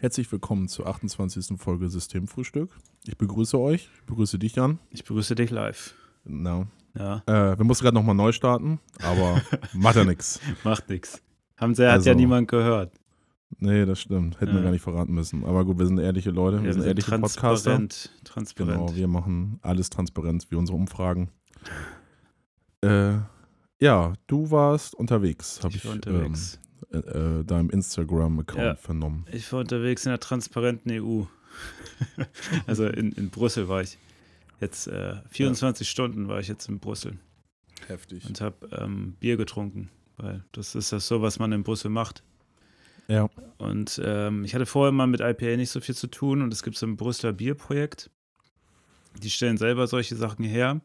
Herzlich willkommen zur 28. Folge Systemfrühstück. Ich begrüße euch, ich begrüße dich, Jan. Ich begrüße dich live. Na, Ja, äh, wir mussten gerade nochmal neu starten, aber macht ja nichts. macht nichts. Haben sie, hat Also, ja niemand gehört. Nee, das stimmt. Hätten wir Ja. gar nicht verraten müssen. Aber gut, wir sind ehrliche Leute, wir Ja, sind ehrliche Podcaster. transparent. Transparent. Genau, wir machen alles transparent, wie unsere Umfragen. Äh, ja, du warst unterwegs, habe ich, ich war unterwegs. Ähm, äh, äh, deinem Instagram-Account Ja. vernommen. Ich war unterwegs in der transparenten EU. also in, in Brüssel war ich. Jetzt äh, 24 Stunden war ich jetzt in Brüssel Heftig. und habe ähm, Bier getrunken, weil das ist das so, was man in Brüssel macht. Ja, Und ähm, ich hatte vorher mal mit IPA nicht so viel zu tun und es gibt so ein Brüsseler Bierprojekt. Die stellen selber solche Sachen her.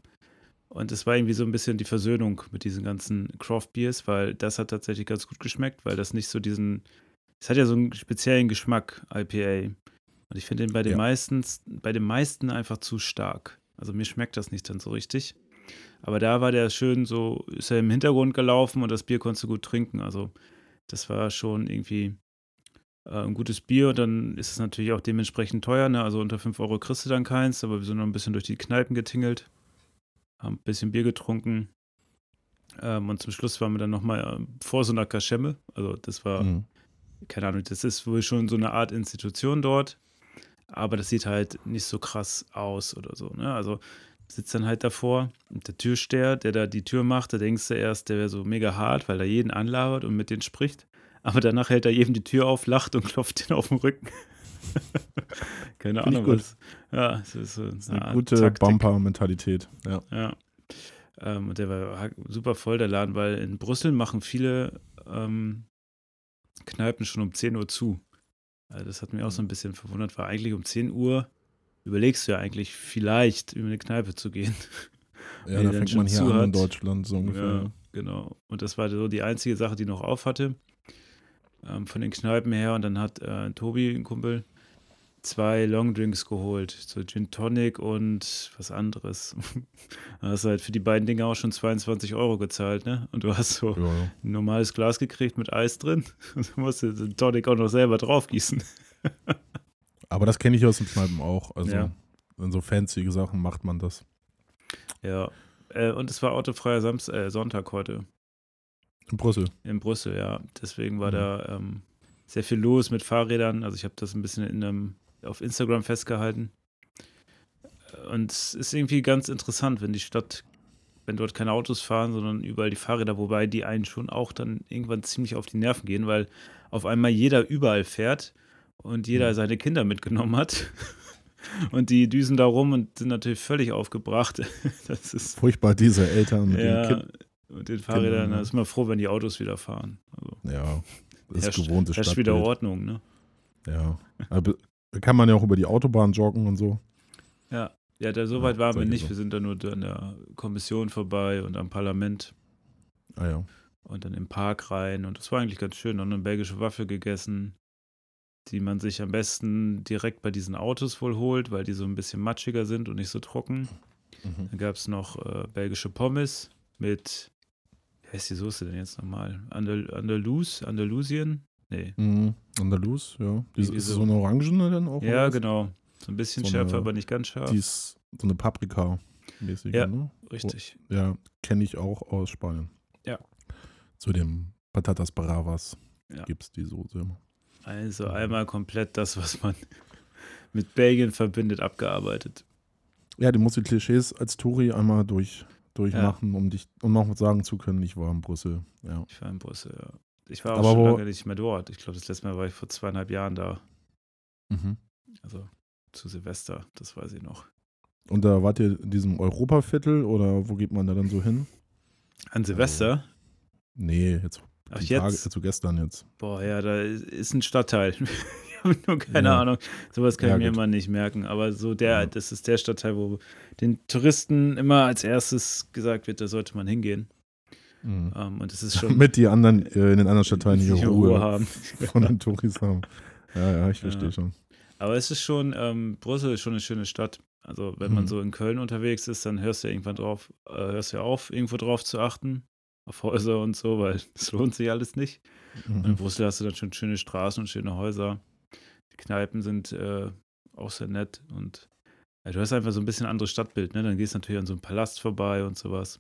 Und es war irgendwie so ein bisschen die Versöhnung mit diesen ganzen Craft Beers, weil das hat tatsächlich ganz gut geschmeckt, weil das nicht so diesen, es hat ja so einen speziellen Geschmack, IPA. Und ich finde den bei den Ja. meisten, bei den meisten einfach zu stark. Also mir schmeckt das nicht dann so richtig. Aber da war der schön so, ist er im Hintergrund gelaufen und das Bier konntest du gut trinken. Also das war schon irgendwie äh, ein gutes Bier. Und dann ist es natürlich auch dementsprechend teuer. Ne? Also unter 5 Euro kriegst du dann keins. Aber wir sind noch ein bisschen durch die Kneipen getingelt, haben ein bisschen Bier getrunken. Ähm, und zum Schluss waren wir dann nochmal äh, vor so einer Kaschemme. Also das war, mhm. keine Ahnung, das ist wohl schon so eine Art Institution dort. Aber das sieht halt nicht so krass aus oder so. Ne? Also sitzt dann halt davor und der Türsteher, der da die Tür macht, da denkst du erst, der wäre so mega hart, weil er jeden anlabert und mit denen spricht. Aber danach hält er jedem die Tür auf, lacht und klopft den auf den Rücken. Keine Find Ahnung, was. Ja, es ist ist eine Art gute. Bumper-Mentalität. Ja. Ja. Ähm, und der war super voll, der Laden, weil in Brüssel machen viele ähm, Kneipen schon um 10 Uhr zu. Also das hat mich auch so ein bisschen verwundert, weil eigentlich um 10 Uhr überlegst du ja eigentlich vielleicht über eine Kneipe zu gehen. Ja, da fängt man hier an in. Deutschland so ungefähr. Ja, genau. Und das war so die einzige Sache, die noch auf hatte. Ähm, von den Kneipen her. Und dann hat äh, Tobi, ein Kumpel, zwei Longdrinks geholt. So Gin Tonic und was anderes. da hast du halt für die beiden Dinge auch schon 22 Euro gezahlt, ne? Und du hast so Ja, ja. ein normales Glas gekriegt mit Eis drin. Und du musst den Tonic auch noch selber draufgießen. Aber das kenne ich aus den Kneipen auch. Also Ja. in so fancy Sachen macht man das. Ja. Äh, und es war autofreier Samst äh, Sonntag heute. In Brüssel. In Brüssel, ja. Deswegen war Mhm. da ähm, sehr viel los mit Fahrrädern. Also ich habe das ein bisschen in einem, auf Instagram festgehalten. Und es ist irgendwie ganz interessant, wenn die Stadt, wenn dort keine Autos fahren, sondern überall die Fahrräder, wobei die einen schon auch dann irgendwann ziemlich auf die Nerven gehen, weil auf einmal jeder überall fährt und jeder Mhm. seine Kinder mitgenommen hat. Und die düsen da rum und sind natürlich völlig aufgebracht. Das ist Furchtbar, diese Eltern mit ja, den Kind. und den Fahrrädern, Kindern, da ist man froh, wenn die Autos wieder fahren. Also, Ja, das ist herrscht- gewohntes herrscht wieder Stadtbild. Ordnung, ne? Ja. Aber kann man ja auch über die Autobahn joggen und so. Ja, ja, da so weit waren wir nicht. Sachen. Wir sind da nur an der Kommission vorbei und am Parlament Ah ja. und dann im Park rein. Und das war eigentlich ganz schön. Und eine belgische Waffe gegessen, die man sich am besten direkt bei diesen Autos wohl holt, weil die so ein bisschen matschiger sind und nicht so trocken. Mhm. Dann gab es noch äh, belgische Pommes mit, wie heißt die Soße denn jetzt nochmal? Andal Andalus? Andalusien? Nee. Mhm. Andalus, ja. Die, ist so. so eine Orangene denn auch? Ja, genau. So ein bisschen So schärfer, eine- aber nicht ganz scharf. Die ist so eine Paprika-mäßige, Ja. ne? Richtig. Ja, kenne ich auch aus Spanien. Ja. Zu dem Patatas Bravas Ja. gibt es die Soße immer. Also einmal komplett das, was man mit Belgien verbindet, abgearbeitet. Ja, du musst die Klischees als Touri einmal durch, durchmachen, um dich, um noch sagen zu können, ich war in Brüssel. Ja. Ich war in Brüssel, ja. Ich war auch Aber schon lange nicht mehr dort. Ich glaube, das letzte Mal war ich vor zweieinhalb Jahren da. Mhm. Also zu Silvester, das weiß ich noch. Und da wart ihr in diesem Europaviertel oder wo geht man da dann so hin? An Silvester? Nee, jetzt. Ach, jetzt? Tage, also gestern jetzt. Boah, ja, da ist ein Stadtteil. Ich habe nur keine Ja. Ahnung. Sowas kann Ja, ich mir gut. immer nicht merken. Aber so der, Ja. das ist der Stadtteil, wo den Touristen immer als erstes gesagt wird, da sollte man hingehen. Mhm. Ähm, und das ist schon Damit die anderen äh, in den anderen Stadtteilen hier nicht Ruhe, haben. von den Touris haben. Ja, ja, ich verstehe Ja. schon. Aber es ist schon, ähm, Brüssel ist schon eine schöne Stadt. Also wenn man Mhm. so in Köln unterwegs ist, dann hörst du ja irgendwann drauf, äh, hörst du ja auf, irgendwo drauf zu achten. Auf Häuser und so, weil es lohnt sich alles nicht. Und in Mhm. Brüssel hast du dann schon schöne Straßen und schöne Häuser. Die Kneipen sind äh, auch sehr nett und ja, du hast einfach so ein bisschen anderes Stadtbild, ne? Dann gehst du natürlich an so einem Palast vorbei und sowas.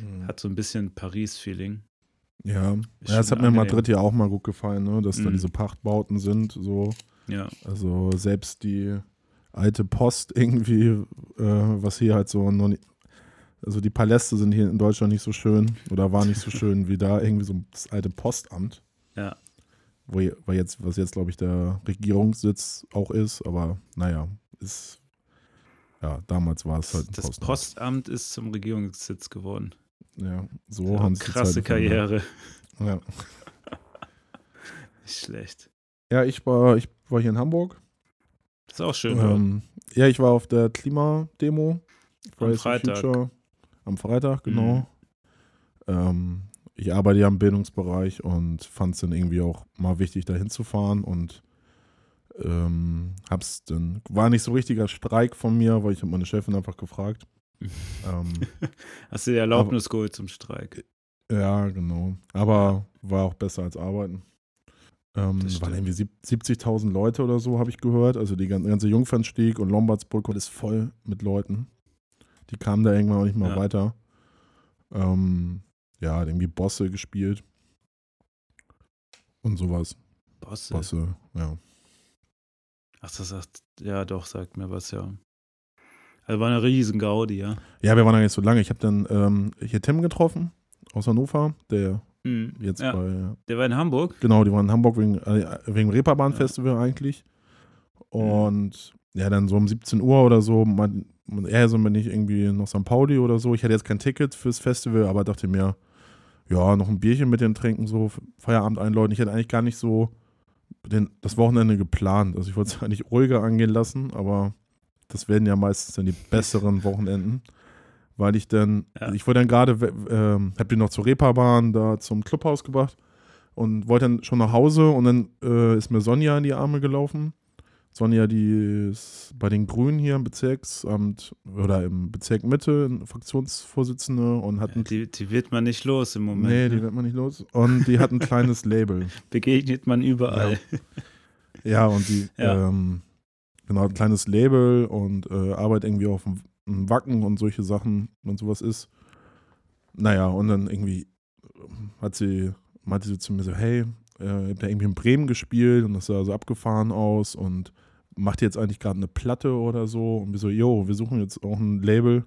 Mhm. Hat so ein bisschen Paris-Feeling. Ja, ja das hat mir in. Madrid ja auch mal gut gefallen, ne? dass da Mhm. diese Pachtbauten sind, so. Ja, Also selbst die alte Post irgendwie, äh, was hier halt so noch nicht, also die Paläste sind hier in Deutschland nicht so schön oder war nicht so schön wie da irgendwie so das alte Postamt. Ja. Wo, jetzt, was jetzt, glaube ich, der Regierungssitz auch ist, aber naja, ist, ja, damals war es halt das Postamt. Postamt ist zum Regierungssitz geworden. Ja, so Ja, haben sie krasse. Karriere. Ja. Nicht schlecht. ja, ich war, ich war hier in Hamburg. Das ist auch schön. Ähm, ja, ich war auf der Klimademo. For Freitag. Future. Am Freitag, genau. Mhm. Ähm, ich arbeite ja im Bildungsbereich und fand es dann irgendwie auch mal wichtig, da hinzufahren und ähm, hab's dann, war nicht so richtiger Streik von mir, weil ich habe meine Chefin einfach gefragt. ähm, Hast du die Erlaubnis geholt zum Streik? ja, genau. Aber war auch besser als arbeiten. Ähm, waren irgendwie sieb- 70.000 Leute oder so, habe ich gehört. Also die gan- ganze Jungfernstieg und Lombardsburg ist voll mit Leuten. Die kamen da irgendwann auch nicht mehr Ja. weiter. Ähm, ja, irgendwie Bosse gespielt. Und sowas. Bosse. Bosse, ja. Ach, das sagt, ja doch, sagt mir was, ja. Also war eine riesen Gaudi, ja. Ja, wir waren da nicht so lange. Ich habe dann ähm, hier Tim getroffen aus Hannover, der Mhm. jetzt ja. bei, Der war in Hamburg. genau, die waren in Hamburg wegen, äh, wegen Reeperbahn-Festival eigentlich. Mhm. Und ja, dann so um 17 Uhr oder so, man, eher so bin ich irgendwie noch St. Pauli oder so. Ich hatte jetzt kein Ticket fürs Festival, aber dachte mir, ja, noch ein Bierchen mit den Trinken, so Feierabend einläuten. Ich hätte eigentlich gar nicht so den, das Wochenende geplant. Also ich wollte es eigentlich ruhiger angehen lassen, aber das werden ja meistens dann die besseren Wochenenden. Weil ich dann, Ja. ich wollte dann gerade, ähm, hab die noch zur Reeperbahn da zum Clubhaus gebracht und wollte dann schon nach Hause und dann äh, ist mir Sonja in die Arme gelaufen. Sonja, die ist bei den Grünen hier im Bezirksamt oder im Bezirk Mitte Fraktionsvorsitzende und hat Ja, die, die wird man nicht los im Moment. Nee, die ne? wird man nicht los. Und die hat ein kleines Label. Begegnet man überall. Ja, und die, Ja. ähm, genau, ein kleines Label und äh, arbeitet irgendwie auf dem Wacken und solche Sachen und sowas ist. Naja, und dann irgendwie hat sie, meinte sie zu mir so, hey, äh, ja irgendwie in Bremen gespielt und das sah so abgefahren aus und macht jetzt eigentlich gerade eine Platte oder so? Und wir so, yo, wir suchen jetzt auch ein Label.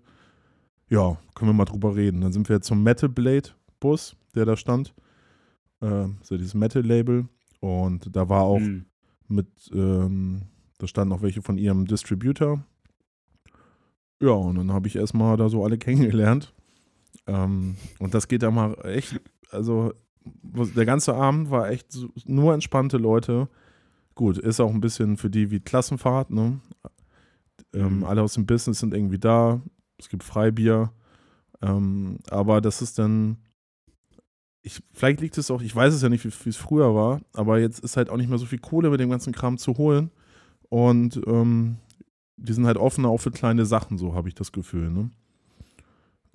Ja, können wir mal drüber reden. Dann sind wir zum Metal Blade Bus, der da stand. Äh, so dieses Metal-Label. Und da war auch Hm. mit, ähm, da standen auch welche von ihrem Distributor. Ja, und dann habe ich erstmal da so alle kennengelernt. Ähm, und das geht da mal echt, also der ganze Abend war echt so, nur entspannte Leute. Gut, ist auch ein bisschen für die wie Klassenfahrt, ne? Ähm, Mhm. Alle aus dem Business sind irgendwie da. Es gibt Freibier. Ähm, aber das ist dann, ich, vielleicht liegt es auch, ich weiß es ja nicht, wie wie es früher war, aber jetzt ist halt auch nicht mehr so viel Kohle mit dem ganzen Kram zu holen. Und ähm, die sind halt offener auch für kleine Sachen, so habe ich das Gefühl, ne?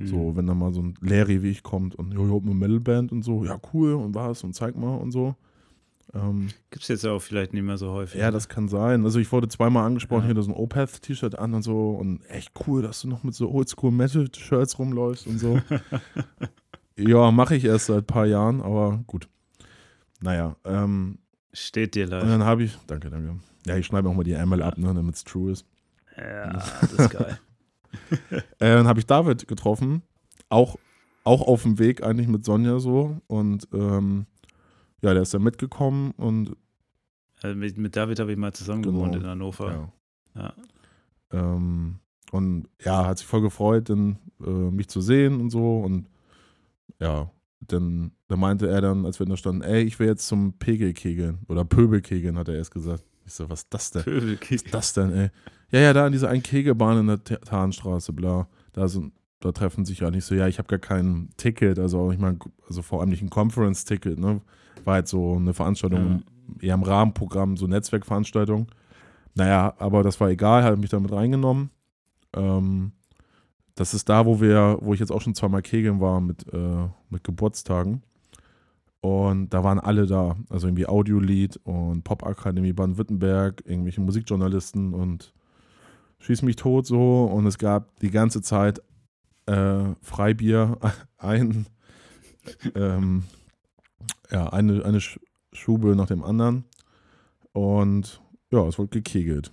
So, wenn da mal so ein Larry wie ich kommt und jo, jo, eine Metalband und so, ja, cool, und was, und zeig mal und so. Ähm, Gibt es jetzt auch vielleicht nicht mehr so häufig. ja, ne? das kann sein. Also ich wurde zweimal angesprochen, Ja. hier da so ein Opeth-T-Shirt an und so und echt cool, dass du noch mit so Oldschool-Metal-Shirts rumläufst und so. ja, mache ich erst seit ein paar Jahren, aber gut. Naja, ähm, Steht dir und leid. dann habe ich, danke, danke. Ja, ich schneide auch mal die Ärmel ab, ne, damit es true ist. Ja, das ist geil. Äh, dann habe ich David getroffen, auch, auch auf dem Weg eigentlich mit Sonja so und ähm, ja, der ist dann mitgekommen und Also mit, mit David habe ich mal zusammen Genau. gewohnt in Hannover. ja. Ja. Ähm, und ja, hat sich voll gefreut, dann, äh, mich zu sehen und so. Und ja, dann, dann meinte er dann, als wir da standen, ey, ich will jetzt zum Pegelkegeln oder Pöbelkegeln, hat er erst gesagt. Ich so, was ist das denn? Pöbelkick. Was ist das denn, ey? Ja, ja, da an dieser einen Kegelbahn in der Ta- Tarnstraße, bla. Da, sind, da treffen sich ja nicht so, ja, ich habe gar kein Ticket, also auch nicht mal, also vor allem nicht ein Conference-Ticket, ne? War halt so eine Veranstaltung, eher im Rahmenprogramm, so Netzwerkveranstaltung. Naja, aber das war egal, hat mich damit reingenommen. Ähm, das ist da, wo wir, wo ich jetzt auch schon zweimal kegeln war mit, äh, mit Geburtstagen. Und da waren alle da. Also irgendwie Audiolied und Popakademie Baden-Württemberg, irgendwelche Musikjournalisten und Schieß mich tot so. Und es gab die ganze Zeit äh, Freibier, ein, ähm, ja, eine, eine Schube nach dem anderen. Und ja, es wurde gekegelt.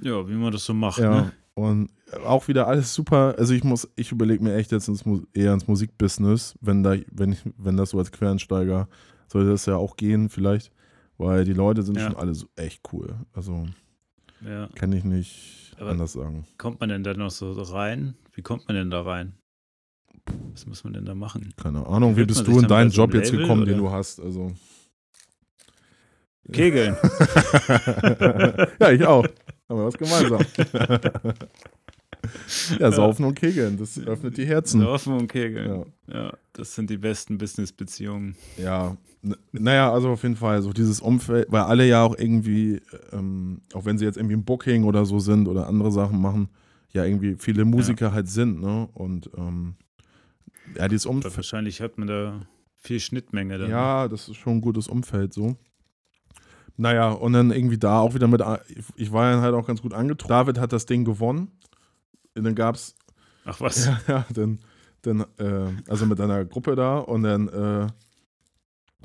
Ja, wie man das so macht. Ja, ne? und auch wieder alles super. Also ich muss, ich überlege mir echt jetzt ins, eher ins Musikbusiness, wenn da, wenn, wenn das so als Quereinsteiger sollte das ja auch gehen, vielleicht. Weil die Leute sind Ja. schon alle so echt cool. Also Ja. kann ich nicht Aber- anders sagen. Kommt man denn da noch so rein? Wie kommt man denn da rein? Was muss man denn da machen? Keine Ahnung, wie bist du in deinen Job jetzt Label, gekommen, den oder? du hast? Also. Kegeln. ja, ich auch. Haben wir was gemeinsam. ja, saufen und kegeln, das öffnet die Herzen. Laufen und Kegeln. Ja. Ja. das sind die besten Business-Beziehungen. Ja, naja, also auf jeden Fall so dieses Umfeld, weil alle ja auch irgendwie, ähm, auch wenn sie jetzt irgendwie ein Booking oder so sind oder andere Sachen machen, ja irgendwie viele Musiker halt sind, ne? Und ähm, ja, dieses Umfeld, wahrscheinlich hat man da viel Schnittmenge dann. ne? ja, das ist schon ein gutes Umfeld so. Naja, und dann irgendwie da auch wieder mit, ich- ich war ja halt auch ganz gut angetroffen. David hat das Ding gewonnen. Und dann gab's Ach was? Ja, ja, dann, dann äh, also mit einer Gruppe da und dann äh,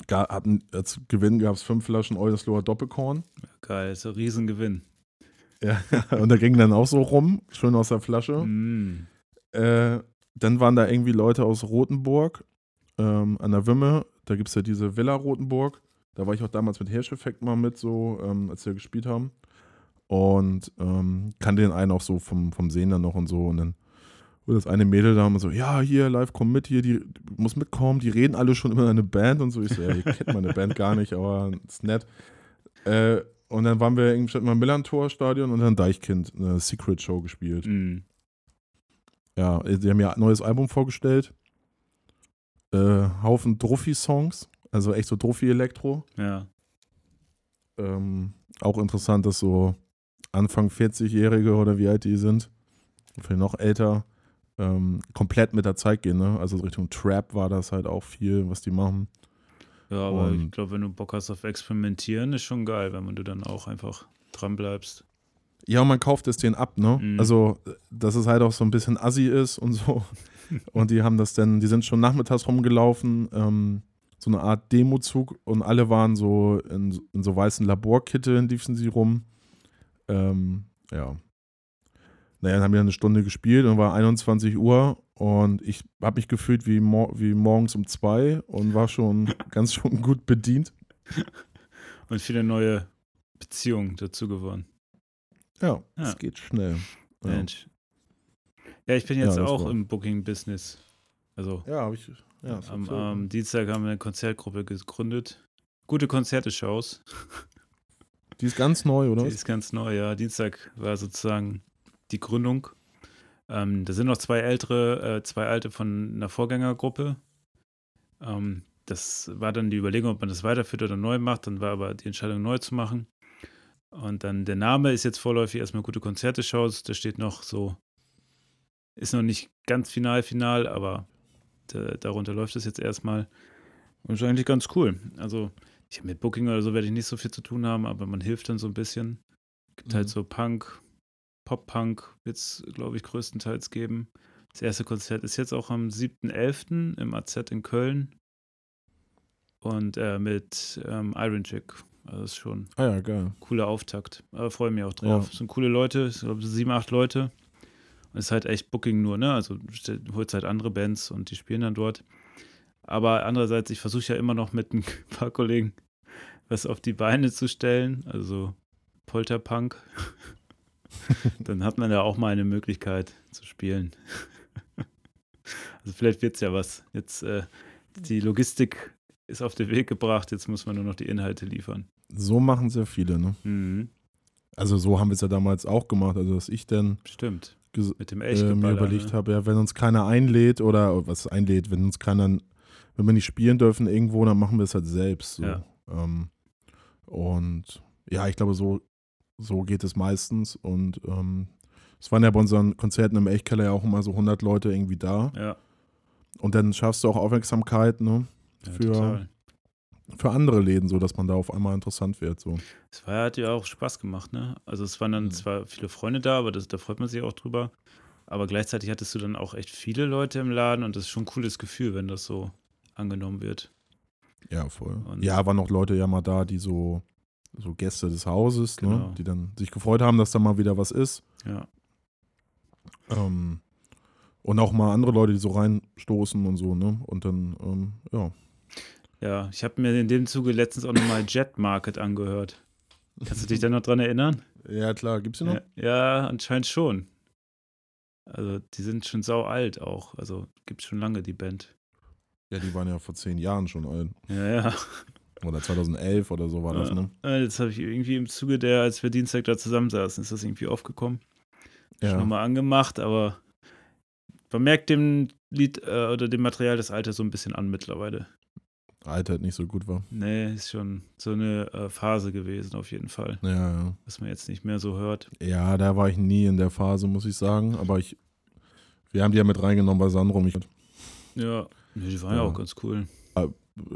ga, hatten, als Gewinn gab es fünf Flaschen Oldesloher Doppelkorn. Geil, ist ein Riesengewinn. Ja, und da ging dann auch so rum, schön aus der Flasche. Mm. Äh, dann waren da irgendwie Leute aus Rothenburg ähm, an der Wümme. Da gibt es ja diese Villa Rothenburg. Da war ich auch damals mit Hirscheffekt mal mit, so, ähm, als wir gespielt haben. Und ähm, kannte den einen auch so vom, vom Sehen dann noch und so. Und dann wurde das eine Mädel da immer so: Ja, hier, live, komm mit, hier, die du musst mitkommen. Die reden alle schon immer in eine Band und so. Ich so: Ja, ihr kennt meine Band gar nicht, aber ist nett. Äh, und dann waren wir im Millantor-Stadion und dann Deichkind eine Secret Show gespielt. Mm. Ja, die haben ja ein neues Album vorgestellt. Äh, Haufen Druffi-Songs, also echt so Druffi-Elektro. Ja. Ähm, auch interessant, dass so Anfang 40-Jährige oder wie alt die sind, vielleicht noch älter, ähm, komplett mit der Zeit gehen. Ne? Also Richtung Trap war das halt auch viel, was die machen. Ja, aber ich Und- glaube, wenn du Bock hast auf Experimentieren, ist schon geil, wenn du dann auch einfach dran bleibst. Ja, und man kauft es denen ab, ne? Mhm. Also, dass es halt auch so ein bisschen assi ist und so. und die haben das dann, die sind schon nachmittags rumgelaufen, ähm, so eine Art Demozug und alle waren so in, in so weißen Laborkitteln, liefen sie rum. Ähm, ja. Naja, dann haben wir eine Stunde gespielt und war 21 Uhr und ich habe mich gefühlt wie, mor wie morgens um zwei und war schon ganz schon gut bedient. Und viele neue Beziehungen dazu gewonnen. Ja, es Ja. geht schnell. Ja, Mensch. Ja, ich bin Ja, jetzt das auch war- im Booking-Business. Also ja habe ich. Ja, am, am Dienstag haben wir eine Konzertgruppe gegründet. Gute Konzerte-Shows. Die ist ganz neu, oder? Die ist ganz neu, ja. Dienstag war sozusagen die Gründung. Ähm, da sind noch zwei ältere, äh, zwei alte von einer Vorgängergruppe. Ähm, das war dann die Überlegung, ob man das weiterführt oder neu macht. Dann war aber die Entscheidung, neu zu machen. Und dann der Name ist jetzt vorläufig erstmal gute Konzerte-Shows. Da steht noch so, ist noch nicht ganz final, final, aber da, darunter läuft es jetzt erstmal. Und ist eigentlich ganz cool. Also, ich mit Booking oder so werde ich nicht so viel zu tun haben, aber man hilft dann so ein bisschen. Gibt halt Mhm. so Punk, Pop-Punk wird es, glaube ich, größtenteils geben. Das erste Konzert ist jetzt auch am 7.11. im AZ in Köln. Und äh, mit ähm, Iron Chick. Also das ist schon Ah ja, geil. ein cooler Auftakt. Aber freue mich auch drauf. Ja. Es sind coole Leute, ich glaube sieben, acht Leute. Und es ist halt echt Booking nur, ne? Also holst halt andere Bands und die spielen dann dort. Aber andererseits, ich versuche ja immer noch mit ein paar Kollegen was auf die Beine zu stellen. Also Polterpunk. dann hat man ja auch mal eine Möglichkeit zu spielen. also vielleicht wird es ja was. Jetzt äh, die Logistik ist auf den Weg gebracht, jetzt muss man nur noch die Inhalte liefern. So machen sehr viele, ne? Mhm. Also so haben wir es ja damals auch gemacht. Also dass ich dann Stimmt. Mit dem äh, mir überlegt ne? habe, ja, wenn uns keiner einlädt oder was einlädt, wenn uns keiner, wenn wir nicht spielen dürfen irgendwo, dann machen wir es halt selbst. So. Ja. Ähm, und ja, ich glaube, so, so geht es meistens. Und ähm, es waren ja bei unseren Konzerten im Elchkeller ja auch immer so 100 Leute irgendwie da. Ja, Und dann schaffst du auch Aufmerksamkeit, ne? Ja, für, total. für andere Läden, so dass man da auf einmal interessant wird. So. Es war, hat ja auch Spaß gemacht, ne? Also es waren dann Mhm. zwar viele Freunde da, aber das, da freut man sich auch drüber. Aber gleichzeitig hattest du dann auch echt viele Leute im Laden und das ist schon ein cooles Gefühl, wenn das so angenommen wird. Ja, voll. Und- ja, waren auch Leute ja mal da, die so, so Gäste des Hauses, Genau. ne, die dann sich gefreut haben, dass da mal wieder was ist. Ja. Ähm, und auch mal andere Leute, die so reinstoßen und so, ne? Und dann, ähm, ja. Ja, ich habe mir in dem Zuge letztens auch nochmal Jet Market angehört. Kannst du dich da noch dran erinnern? Ja, klar, gibt's die noch? Ja, ja, anscheinend schon. Also, die sind schon sau alt auch. Also, gibt schon lange die Band. Ja, die waren ja vor zehn Jahren schon alt. Ja, ja. Oder 2011 oder so war das, Ja. ne? Äh, Jetzt habe ich irgendwie im Zuge der, als wir Dienstag da zusammensaßen, ist das irgendwie aufgekommen. Schon Ja. nochmal angemacht, aber man merkt dem Lied äh, oder dem Material das Alter so ein bisschen an mittlerweile. Alter nicht so gut war. Nee, ist schon so eine äh, Phase gewesen, auf jeden Fall. Ja, ja. Was man jetzt nicht mehr so hört. Ja, da war ich nie in der Phase, muss ich sagen. Aber ich, wir haben die ja mit reingenommen bei Sandro. Mich, Ja, nee, die waren ja. Ja. auch ganz cool.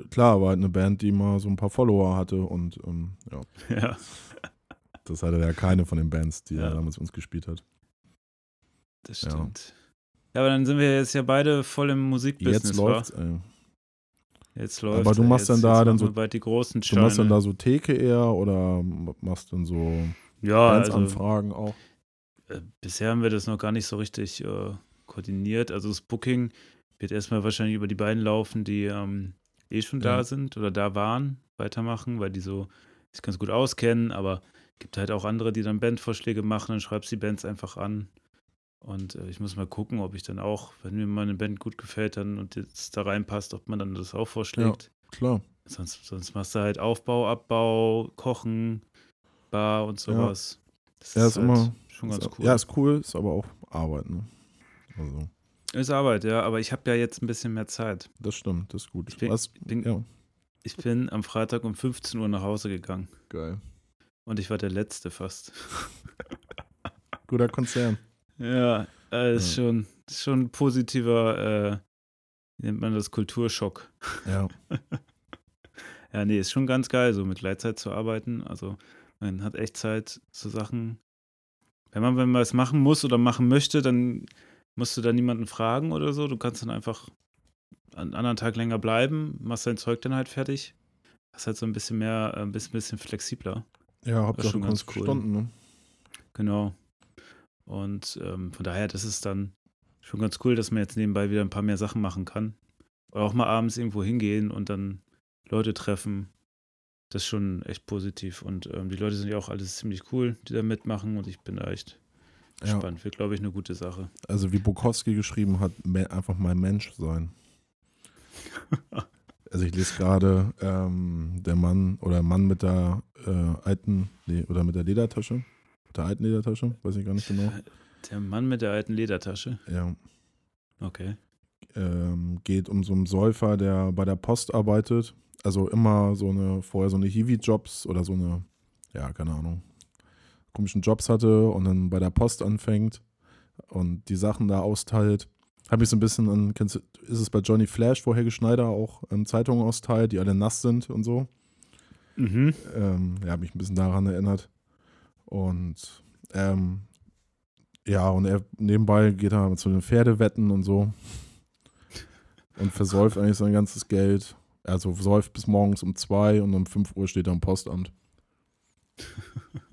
klar, war halt eine Band, die mal so ein paar Follower hatte und ähm, ja, Ja, das hatte ja keine von den Bands, die Ja. er damals uns gespielt hat. das stimmt. Ja. aber dann sind wir jetzt ja beide voll im Musikbusiness. Jetzt läuft's, ey. Jetzt läuft Aber du machst jetzt, dann da dann so- bald die großen Du machst dann da so Theke eher oder machst dann so ja, also, Bandsanfragen auch? äh, bisher haben wir das noch gar nicht so richtig äh, koordiniert. Also das Booking wird erstmal wahrscheinlich über die beiden laufen, die ähm, eh schon da Ja. sind oder da waren, weitermachen, weil die so sich ganz gut auskennen, aber gibt halt auch andere, die dann Bandvorschläge machen, dann schreibst die Bands einfach an. Und äh, ich muss mal gucken, ob ich dann auch, wenn mir mal eine Band gut gefällt dann und jetzt da reinpasst, ob man dann das auch vorschlägt. Klar. Sonst, sonst machst du halt Aufbau, Abbau, Kochen, Bar und sowas. Das Ja, ist halt immer- schon ganz ist, cool. Ja, ist cool, ist aber auch Arbeit, ne? Also, Ist Arbeit, ja, aber ich habe ja jetzt ein bisschen mehr Zeit. das stimmt, das ist gut. Ich bin- Was? bin- ja, Ich bin am Freitag um 15 Uhr nach Hause gegangen geil. und ich war der Letzte fast. Guter Konzern. Ja, äh, ist, Ja. schon, schon ein positiver, äh, wie nennt man das, Kulturschock. Ja, Ja, nee, ist schon ganz geil, so mit Gleitzeit zu arbeiten. Also man hat echt Zeit zu Sachen. Wenn man, wenn man was machen muss oder machen möchte, dann musst du da niemanden fragen oder so. Du kannst dann einfach einen anderen Tag länger bleiben, machst dein Zeug dann halt fertig. Hast halt so ein bisschen mehr, äh, ein bisschen, bisschen flexibler. ja, Hauptsache schon ganz cool. Stunden, ne? Genau. Und ähm, von daher, das ist dann schon ganz cool, dass man jetzt nebenbei wieder ein paar mehr Sachen machen kann. Oder auch mal abends irgendwo hingehen und dann Leute treffen. Das ist schon echt positiv. Und ähm, die Leute sind ja auch alles ziemlich cool, die da mitmachen. Und ich bin da echt Ja. gespannt. Wird, glaube ich, eine gute Sache. Also wie Bukowski geschrieben hat, einfach mal Mensch sein. Also ich lese gerade ähm, der Mann oder Mann mit der äh, alten nee, oder mit der Ledertasche, mit der alten Ledertasche, weiß ich gar nicht genau. Der Mann mit der alten Ledertasche. Ja, Okay. ähm, geht um so einen Säufer, der bei der Post arbeitet. Also immer so eine vorher so eine Hiwi-Jobs oder so eine, ja keine Ahnung, komischen Jobs hatte und dann bei der Post anfängt und die Sachen da austeilt. Habe ich so ein bisschen an, kennst du, ist es bei Johnny Flash, wo Helge Schneider auch ähm, Zeitungen austeilt, die alle nass sind und so. Mhm. Ähm, ja, habe mich ein bisschen daran erinnert. Und ähm, ja, und er nebenbei geht er zu den Pferdewetten und so. Und versäuft eigentlich sein ganzes Geld. Also säuft bis morgens um zwei und um 5 Uhr steht er am Postamt.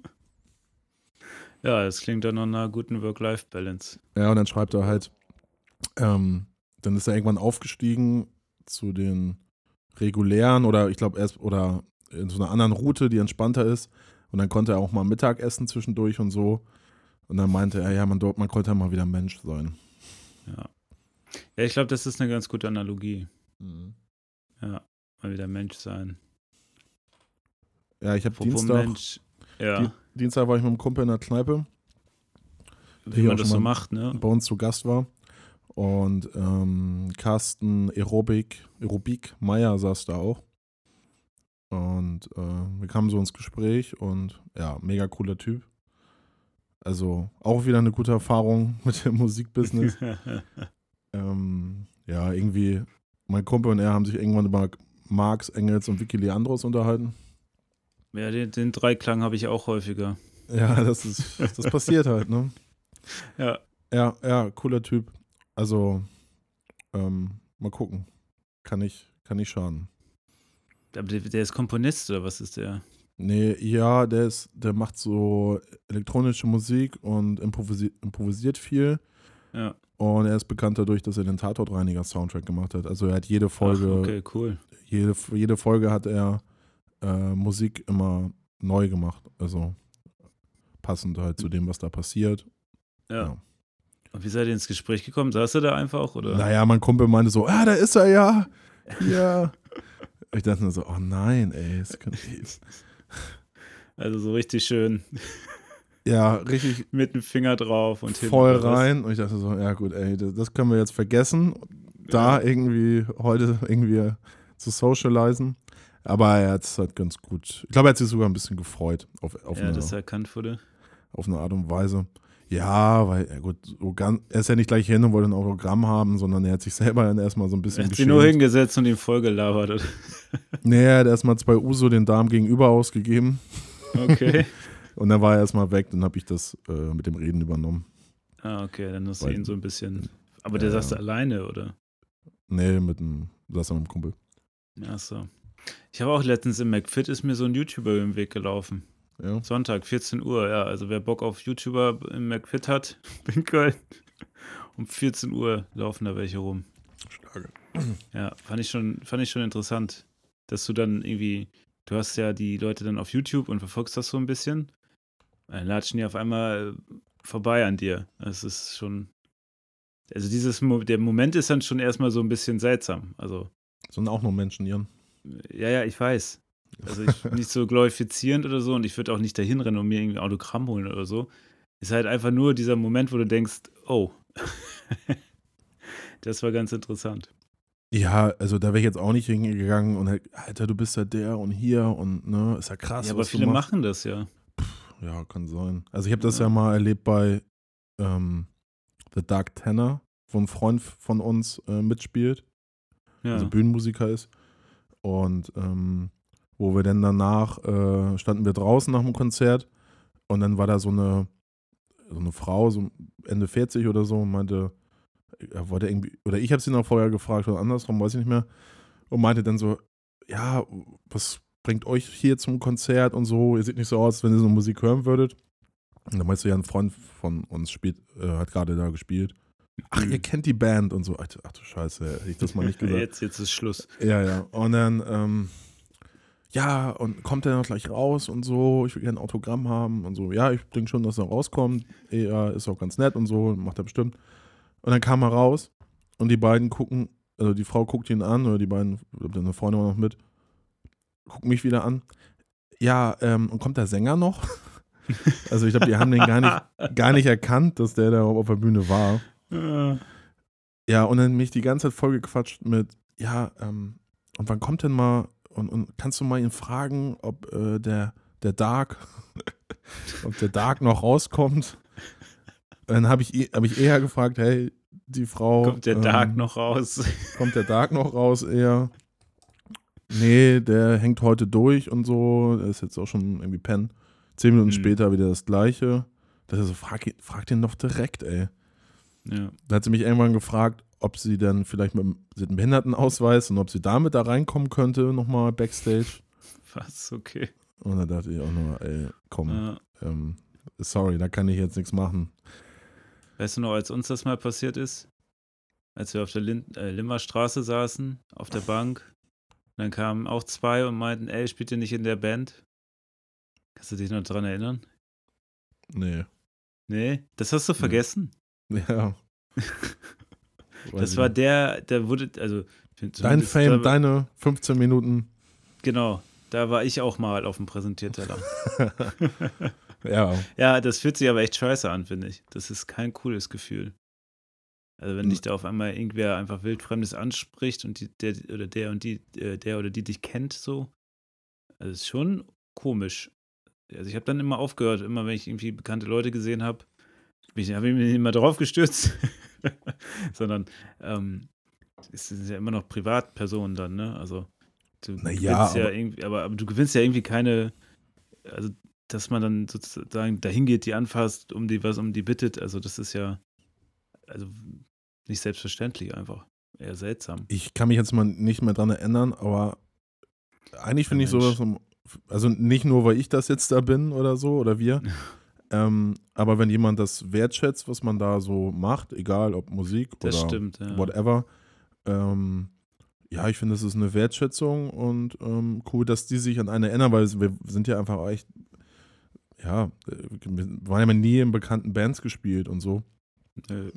Ja, das klingt dann nach einer guten Work-Life-Balance. Ja, und dann schreibt er halt, ähm, dann ist er irgendwann aufgestiegen zu den regulären oder ich glaube erst oder in so einer anderen Route, die entspannter ist. Und dann konnte er auch mal Mittagessen zwischendurch und so. Und dann meinte er, ja, man, man konnte ja mal wieder Mensch sein. Ja. Ja, ich glaube, das ist eine ganz gute Analogie. Ja, mal wieder Mensch sein. Ja, ich habe Dienstag, Mensch. Ja, Die- Dienstag war ich mit einem Kumpel in der Kneipe, wie man das so macht, ne? bei uns zu Gast war. Und ähm, Carsten Aerobik, Aerobik Meier saß da auch. Und äh, wir kamen so ins Gespräch und ja, mega cooler Typ. Also auch wieder eine gute Erfahrung mit dem Musikbusiness. ähm, ja, irgendwie, mein Kumpel und er haben sich irgendwann über Marx, Engels und Vicky Leandros unterhalten. Ja, den, den Dreiklang habe ich auch häufiger. Ja, das ist, das passiert halt, ne? Ja. Ja, ja, cooler Typ. Also, ähm, mal gucken. Kann ich, kann nicht schaden. Aber der, der ist Komponist oder was ist der? Nee, ja, der ist, der macht so elektronische Musik und improvisi improvisiert viel. Ja. Und er ist bekannt dadurch, dass er den Tatortreiniger-Soundtrack gemacht hat. Also er hat jede Folge, Ach, okay, cool. jede, jede Folge hat er äh, Musik immer neu gemacht. Also passend halt zu dem, was da passiert. Ja. Ja. Und wie seid ihr ins Gespräch gekommen? Saß er da einfach oder? Naja, mein Kumpel meinte so, ah, da ist er ja. Ja. ich dachte nur so, oh nein, ey. Also so richtig schön ja, richtig mit dem Finger drauf und voll raus. rein. Und ich dachte so, ja gut, ey, das, das können wir jetzt vergessen, da irgendwie heute irgendwie zu socialisen. Aber er hat es halt ganz gut. Ich glaube, er hat sich sogar ein bisschen gefreut auf, auf, Ja, eine, dass er erkannt wurde. auf eine Art und Weise. Ja, weil, ja gut, so ganz, er ist ja nicht gleich hin und wollte ein Autogramm haben, sondern er hat sich selber dann erstmal so ein Er bisschen hat sich nur hingesetzt und ihm vollgelabert. oder? Nee, er hat erstmal zwei Uso den Damen gegenüber ausgegeben. Okay. Und dann war er erstmal weg, dann habe ich das äh, mit dem Reden übernommen. ah, okay, dann hast du ihn so ein bisschen. Aber der Ja. saß da alleine, oder? Nee, mit dem, saß er mit dem Kumpel. Ach so. Ich habe auch letztens im McFit ist mir so ein YouTuber über den Weg gelaufen. Ja. Sonntag, 14 Uhr, ja. Also wer Bock auf YouTuber im McFit hat, in Köln, um 14 Uhr laufen da welche rum. Starke. Ja, fand ich schon, fand ich schon interessant, dass du dann irgendwie, du hast ja die Leute dann auf YouTube und verfolgst das so ein bisschen. Dann latschen die auf einmal vorbei an dir. Das ist schon, also dieses, der Moment ist dann schon erstmal so ein bisschen seltsam. Also, Sind auch nur Menschen, Jan. Ja, ja, ich weiß. Also ich nicht so glorifizierend oder so und ich würde auch nicht dahin rennen und mir irgendwie ein Autogramm holen oder so. Ist halt einfach nur dieser Moment, wo du denkst, oh, das war ganz interessant. Ja, also da wäre ich jetzt auch nicht hingegangen und halt, Alter, du bist ja der und hier und ne, ist ja krass. ja, aber viele machen das ja. Ja, kann sein. Also ich habe das Ja. ja mal erlebt bei ähm, The Dark Tenor, wo ein Freund von uns äh, mitspielt, Ja. also Bühnenmusiker ist. Und ähm, wo wir dann danach äh, standen wir draußen nach dem Konzert und dann war da so eine, so eine Frau, so Ende 40 oder so, und meinte, er wollte irgendwie, oder ich habe sie noch vorher gefragt oder andersrum, weiß ich nicht mehr, und meinte dann so, ja, was bringt euch hier zum Konzert und so, ihr seht nicht so aus, wenn ihr so Musik hören würdet. Und dann meinst du, ja, ein Freund von uns spielt, äh, hat gerade da gespielt. Ach, ihr kennt die Band und so. Ach, du- ach du Scheiße, hätte ich das mal nicht gesagt. Jetzt, jetzt ist Schluss. Ja, ja. Und dann, ähm, ja, und kommt er noch gleich raus und so, ich will gerne ein Autogramm haben und so. Ja, ich denke schon, dass er rauskommt. Er ist auch ganz nett und so, macht er bestimmt. Und dann kam er raus und die beiden gucken, also die Frau guckt ihn an, oder die beiden, ich glaub, eine Freundin war noch mit, gucken mich wieder an. Ja, ähm, und kommt der Sänger noch? also ich glaube, die haben den gar nicht, gar nicht erkannt, dass der da auf der Bühne war. Ah, Ja, und dann mich die ganze Zeit vollgequatscht mit, ja, ähm, und wann kommt denn mal, und, und kannst du mal ihn fragen, ob äh, der, der Dark, ob der Dark noch rauskommt? Dann habe ich, hab ich eher gefragt, hey, die Frau. Kommt der ähm, Dark noch raus? Kommt der Dark noch raus eher? Nee, der hängt heute durch und so. Der ist jetzt auch schon irgendwie pennen. Zehn Minuten Mhm. später wieder das Gleiche. Das ist so, frag, ihn- frag den doch direkt, ey. Ja. Da hat sie mich irgendwann gefragt, ob sie dann vielleicht mit einen Behindertenausweis und ob sie damit da reinkommen könnte, nochmal Backstage. Was, okay. Und da dachte ich auch nur, ey, komm, Ja. ähm, sorry, da kann ich jetzt nichts machen. Weißt du noch, als uns das mal passiert ist? Als wir auf der Lin äh, Limmerstraße saßen, auf der Bank. Und dann kamen auch zwei und meinten, ey, spielt ihr nicht in der Band? Kannst du dich noch dran erinnern? Nee. Nee, das hast du vergessen. Ja. Das war der, der wurde, also Dein Fame, da, deine 15 Minuten. Genau, da war ich auch mal auf dem Präsentierteller. Ja. ja, das fühlt sich aber echt scheiße an, finde ich. Das ist kein cooles Gefühl. Also wenn dich da auf einmal irgendwer einfach wildfremdes anspricht und die, der oder der und die, äh, der oder die dich kennt so, also ist schon komisch. Also ich habe dann immer aufgehört, immer wenn ich irgendwie bekannte Leute gesehen habe, ich habe mich nicht immer drauf gestürzt, sondern ähm, es sind ja immer noch Privatpersonen dann, ne? Also Du Na gewinnst ja, aber- irgendwie, aber, aber du gewinnst ja irgendwie keine, also dass man dann sozusagen dahin geht, die anfasst, um die was um die bittet, also das ist ja also nicht selbstverständlich einfach. Eher seltsam. Ich kann mich jetzt mal nicht mehr dran erinnern, aber eigentlich finde ich sowas, also nicht nur, weil ich das jetzt da bin oder so oder wir, ähm, aber wenn jemand das wertschätzt, was man da so macht, egal ob Musik Das oder stimmt, ja. whatever, ähm, ja, ich finde, das ist eine Wertschätzung und ähm, cool, dass die sich an eine erinnern, weil wir sind ja einfach echt, ja, äh, wir waren ja nie in bekannten Bands gespielt und so. Äh,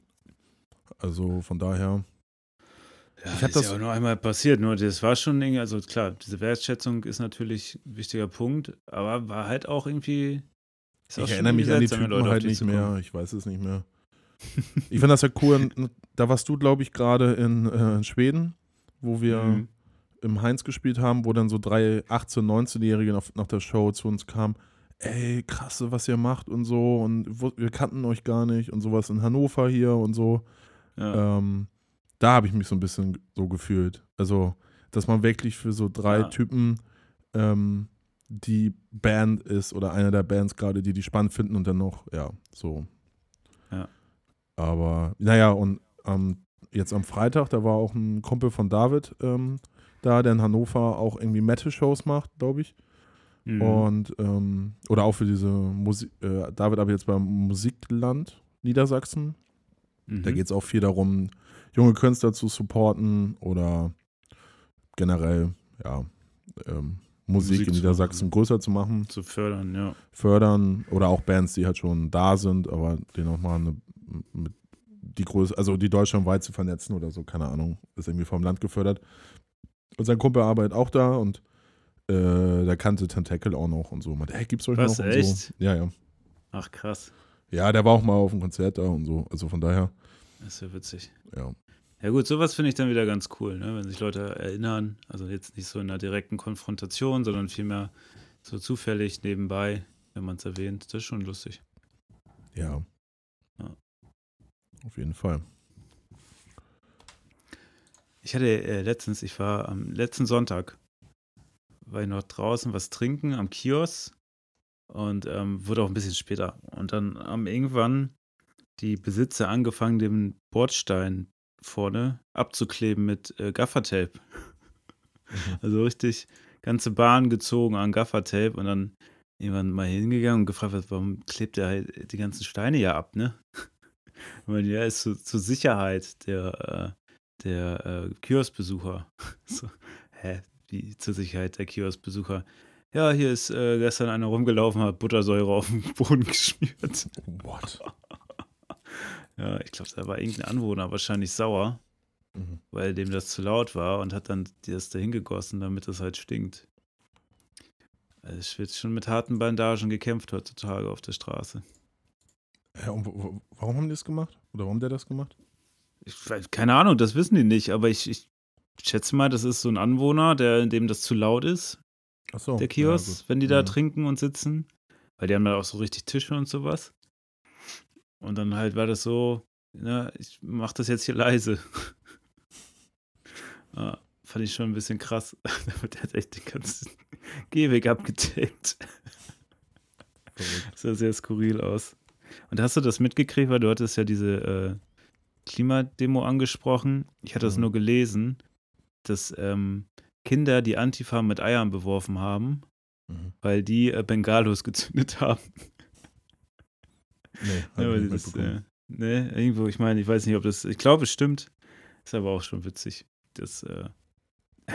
Also von daher, Ja, Ich ist das- ja auch nur einmal passiert, nur das war schon irgendwie, also klar, diese Wertschätzung ist natürlich ein wichtiger Punkt, aber war halt auch irgendwie. Ich erinnere mich an die Typen Leute halt nicht mehr. Ich weiß es nicht mehr. Ich finde das ja cool. Da warst du, glaube ich, gerade in, äh, in Schweden, wo wir Mhm. im Heinz gespielt haben, wo dann so drei 18-, 19-Jährige nach, nach der Show zu uns kamen. Ey, krasse, was ihr macht und so. Und wir kannten euch gar nicht und sowas in Hannover hier und so. Ja. Ähm, da habe ich mich so ein bisschen so gefühlt. Also, dass man wirklich für so drei Ja. Typen ähm, die Band ist oder eine der Bands gerade, die die spannend finden und dann noch, ja, so. Ja. Aber, naja, und ähm, jetzt am Freitag, da war auch ein Kumpel von David ähm, da, der in Hannover auch irgendwie Metal-Shows macht, glaube ich. Mhm. Und, ähm, oder auch für diese Musik, äh, David aber jetzt beim Musikland Niedersachsen. Da Mhm. geht es auch viel darum, junge Künstler zu supporten oder generell, ja, ähm, Musik, Musik in Niedersachsen größer zu machen, zu fördern, ja. fördern oder auch Bands, die halt schon da sind, aber die nochmal eine, mit die Größe, also die deutschlandweit zu vernetzen oder so, keine Ahnung, ist irgendwie vom Land gefördert. Und sein Kumpel arbeitet auch da und äh, der kannte Tentacle auch noch und so. Meinte, hey, gibt's euch Was, noch? Echt? so. Ja, ja. Ach krass, Ja, der war auch mal auf dem Konzert da und so. Also von daher, das ist ja witzig. ja. Ja gut, sowas finde ich dann wieder ganz cool, ne? wenn sich Leute erinnern. Also jetzt nicht so in einer direkten Konfrontation, sondern vielmehr so zufällig nebenbei, wenn man es erwähnt. Das ist schon lustig. Ja. Ja. Auf jeden Fall. Ich hatte äh, letztens, ich war am letzten Sonntag, war ich noch draußen was trinken am Kiosk und ähm, wurde auch ein bisschen später. Und dann haben irgendwann die Besitzer angefangen, den Bordstein vorne abzukleben mit äh, Gaffertape. Also richtig ganze Bahn gezogen an Gaffertape und dann irgendwann mal hingegangen und gefragt, warum klebt der halt die ganzen Steine ja ab, ne? Ich meine, ja, ist zu, zur Sicherheit der, äh, der äh, Kioskbesucher. so, hä, wie zur Sicherheit der Kioskbesucher? Ja, hier ist äh, gestern einer rumgelaufen, hat Buttersäure auf den Boden geschmiert. What? Ja, ich glaube, da war irgendein Anwohner wahrscheinlich sauer, Mhm. weil dem das zu laut war und hat dann das dahin gegossen, damit es halt stinkt. Also es wird schon mit harten Bandagen gekämpft heutzutage auf der Straße. Ja, und warum haben die das gemacht? Oder warum der das gemacht? Ich, keine Ahnung, das wissen die nicht, aber ich, ich schätze mal, das ist so ein Anwohner, der, dem das zu laut ist, Achso. der Kiosk, wenn die da Mhm. trinken und sitzen. Weil die haben da auch so richtig Tische und sowas. Und dann halt war das so, na, ich mach das jetzt hier leise. ja, fand ich schon ein bisschen krass. der hat echt den ganzen Gehweg abgetaped. Das sah sehr skurril aus. Und hast du das mitgekriegt, weil du hattest ja diese äh, Klimademo angesprochen. Ich hatte das Mhm. nur gelesen, dass ähm, Kinder die Antifa mit Eiern beworfen haben, Mhm. weil die äh, Bengalos gezündet haben. Nee, Ja, ich das, äh, ne, irgendwo, ich meine, ich weiß nicht, ob das, ich glaube, es stimmt. Ist aber auch schon witzig, dass äh,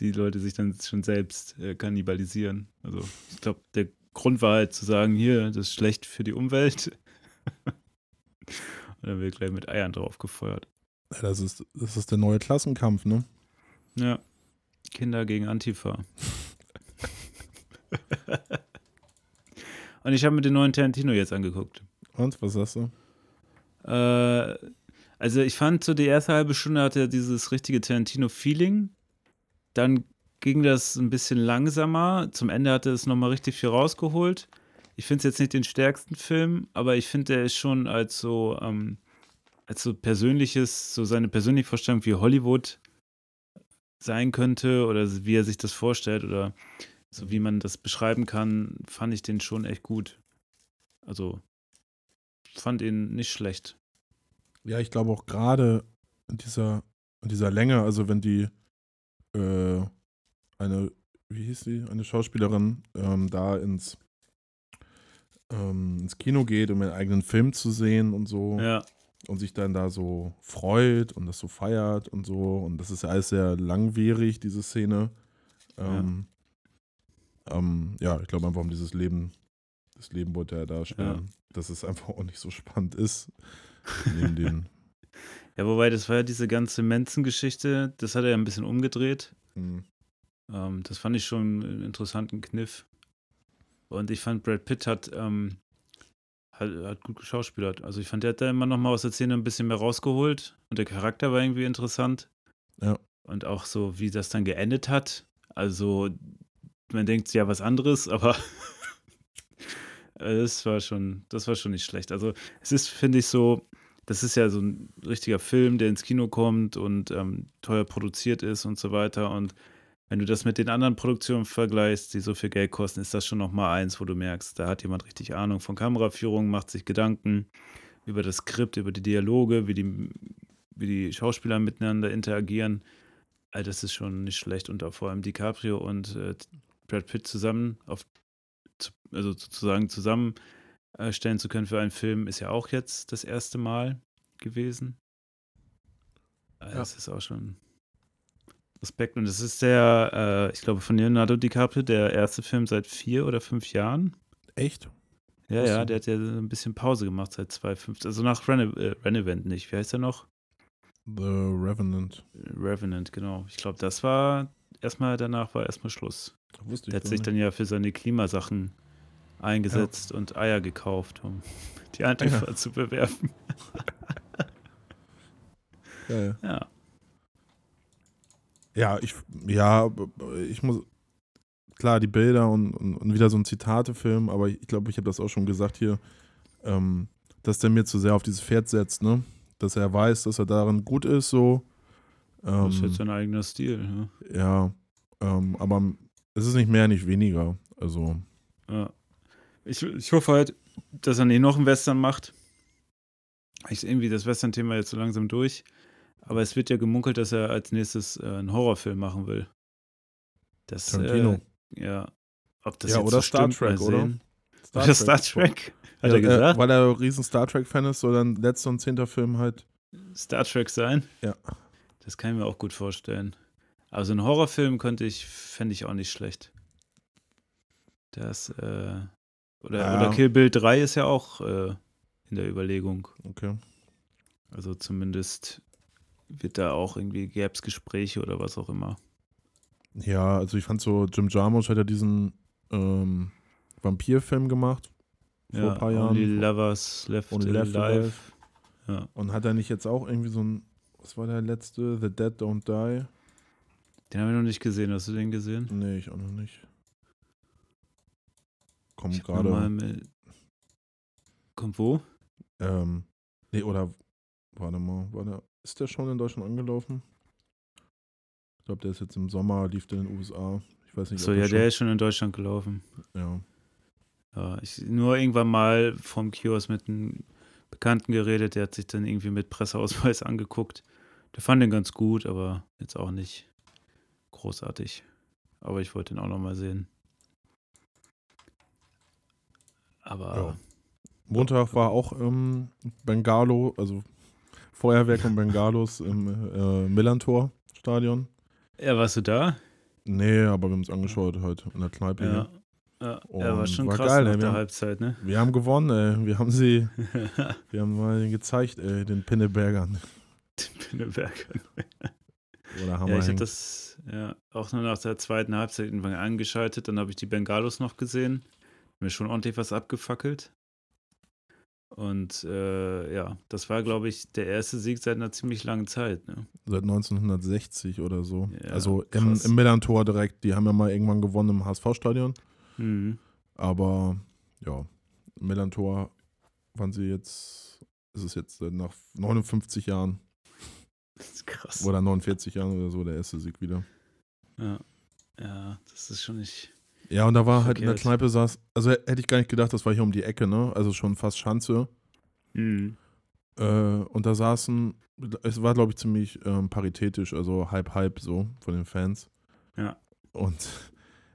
die Leute sich dann schon selbst äh, kannibalisieren. Also, ich glaube, der Grund war halt zu sagen, hier, das ist schlecht für die Umwelt. Und dann wird gleich mit Eiern drauf gefeuert. Ja, das, ist, das ist der neue Klassenkampf, ne? Ja. Kinder gegen Antifa. Und ich habe mir den neuen Tarantino jetzt angeguckt. Und, was sagst du? Äh, also ich fand so die erste halbe Stunde hatte er dieses richtige Tarantino-Feeling. Dann ging das ein bisschen langsamer. Zum Ende hatte es nochmal richtig viel rausgeholt. Ich finde es jetzt nicht den stärksten Film, aber ich finde, er ist schon als so, ähm, als so persönliches, so seine persönliche Vorstellung, wie Hollywood sein könnte oder wie er sich das vorstellt oder so wie man das beschreiben kann, fand ich den schon echt gut. Also fand ihn nicht schlecht. Ja, ich glaube auch gerade in dieser, in dieser Länge, also wenn die äh, eine, wie hieß sie, eine Schauspielerin ähm, da ins, ähm, ins Kino geht, um ihren eigenen Film zu sehen und so. Ja. Und sich dann da so freut und das so feiert und so. Und das ist ja alles sehr langwierig, diese Szene. Ähm, ja. Ähm, ja, ich glaube einfach um dieses Leben, das Leben wollte er darstellen, ja. dass es einfach auch nicht so spannend ist. Neben den ja, wobei, das war ja diese ganze Manson-Geschichte, das hat er ja ein bisschen umgedreht. Mhm. Ähm, das fand ich schon einen interessanten Kniff. Und ich fand, Brad Pitt hat, ähm, hat, hat, gut geschauspielert. Also ich fand, der hat da immer noch mal aus der Szene ein bisschen mehr rausgeholt. Und der Charakter war irgendwie interessant. Ja. Und auch so, wie das dann geendet hat. Also, man denkt ja was anderes, aber das war schon, das war schon nicht schlecht. Also, es ist, finde ich, so, das ist ja so ein richtiger Film, der ins Kino kommt und ähm, teuer produziert ist und so weiter. Und wenn du das mit den anderen Produktionen vergleichst, die so viel Geld kosten, ist das schon nochmal eins, wo du merkst, da hat jemand richtig Ahnung von Kameraführung, macht sich Gedanken über das Skript, über die Dialoge, wie die, wie die Schauspieler miteinander interagieren. All das ist schon nicht schlecht. Und auch vor allem DiCaprio und äh, Brad Pitt zusammen, auf, also sozusagen zusammen äh, zu können für einen Film, ist ja auch jetzt das erste Mal gewesen. Äh, das ist auch schon Respekt. Und es ist der, äh, ich glaube, von Leonardo DiCaprio der erste Film seit vier oder fünf Jahren. Echt? Ja, ja, der hat ja ein bisschen Pause gemacht seit 2015. Also nach Rene äh, Renevent nicht. Wie heißt der noch? The Revenant. Revenant, genau. Ich glaube, das war erstmal, danach war erstmal Schluss. Wusste ich der hat sich nicht. dann ja für seine Klimasachen eingesetzt ja. und Eier gekauft, um die Antifa ja. zu bewerben. ja, ja. ja. Ja, ich, ja, ich muss, klar, die Bilder und, und, und wieder so ein Zitatefilm, aber ich glaube, ich habe das auch schon gesagt hier, ähm, dass der mir zu sehr auf dieses Pferd setzt, ne? Dass er weiß, dass er darin gut ist, so. Ähm, das ist jetzt sein eigener Stil, ne? Ja, ähm, aber es ist nicht mehr, nicht weniger, also. Ja. Ich, ich hoffe halt, dass er nicht noch einen Western macht. Ich irgendwie das Western-Thema jetzt so langsam durch. Aber es wird ja gemunkelt, dass er als nächstes äh, einen Horrorfilm machen will. Das, Tarantino. Äh, ja. Ob das ja, oder so Star Trek, oder? Star oder Star Trek, hat ja, er gesagt. Äh, weil er ein riesen Star Trek-Fan ist, soll dann letzter und zehnter Film halt Star Trek sein? Ja. Das kann ich mir auch gut vorstellen. Also ein Horrorfilm könnte ich, fände ich auch nicht schlecht. Das, äh, oder, ja. oder Kill Bill 3 ist ja auch äh, in der Überlegung. Okay. Also zumindest wird da auch irgendwie, gäbe es Gespräche oder was auch immer. Ja, also ich fand so, Jim Jarmusch hat ja diesen ähm, Vampirfilm gemacht. Vor ja, ein paar Jahren. Only Lovers Left Only Alive. Alive. Ja. Und hat er nicht jetzt auch irgendwie so ein, was war der letzte? The Dead Don't Die? Den haben wir noch nicht gesehen. Hast du den gesehen? Nee, ich auch noch nicht. Kommt gerade. Kommt wo? Ähm, nee, oder warte mal, war der, ist der schon in Deutschland angelaufen? Ich glaube, der ist jetzt im Sommer, lief der in den USA. Ich weiß nicht. So, ja, der ist schon in Deutschland gelaufen. Ja. Ja, ich nur irgendwann mal vom Kiosk mit einem Bekannten geredet, der hat sich dann irgendwie mit Presseausweis angeguckt. Der fand den ganz gut, aber jetzt auch nicht großartig. Aber ich wollte ihn auch noch mal sehen. Aber. Ja. Montag war auch ähm, Bengalo, also Feuerwerk und Bengalos im äh, Millantor-Stadion. Ja, warst du da? Nee, aber wir haben es angeschaut heute in der Kneipe. Ja. Ja, ja war schon war krass geil, nach ey. der Halbzeit, ne? Wir haben gewonnen, ey. Wir haben sie, wir haben mal gezeigt, ey, den Pinnebergern. Den Pinnebergern. Oder Hammer. Ja, ich habe das ja, auch nur nach der zweiten Halbzeit irgendwann angeschaltet. Dann habe ich die Bengalos noch gesehen mir schon ordentlich was abgefackelt. Und äh, ja, das war, glaube ich, der erste Sieg seit einer ziemlich langen Zeit. Ne? Seit 1960 oder so. Ja, also im, im Millantor direkt. Die haben ja mal irgendwann gewonnen im HSV-Stadion. Mhm. Aber ja, im Millantor waren sie jetzt, ist es jetzt nach 59 Jahren. Das ist krass. Oder 49 Jahren oder so, der erste Sieg wieder. Ja. ja, das ist schon nicht. Ja, und da war halt in der. Kneipe saß, also hätte ich gar nicht gedacht, das war hier um die Ecke, ne? Also schon fast Schanze. Mhm. Äh, und da saßen, es war, glaube ich, ziemlich ähm, paritätisch, also halb, halb so von den Fans. Ja. Und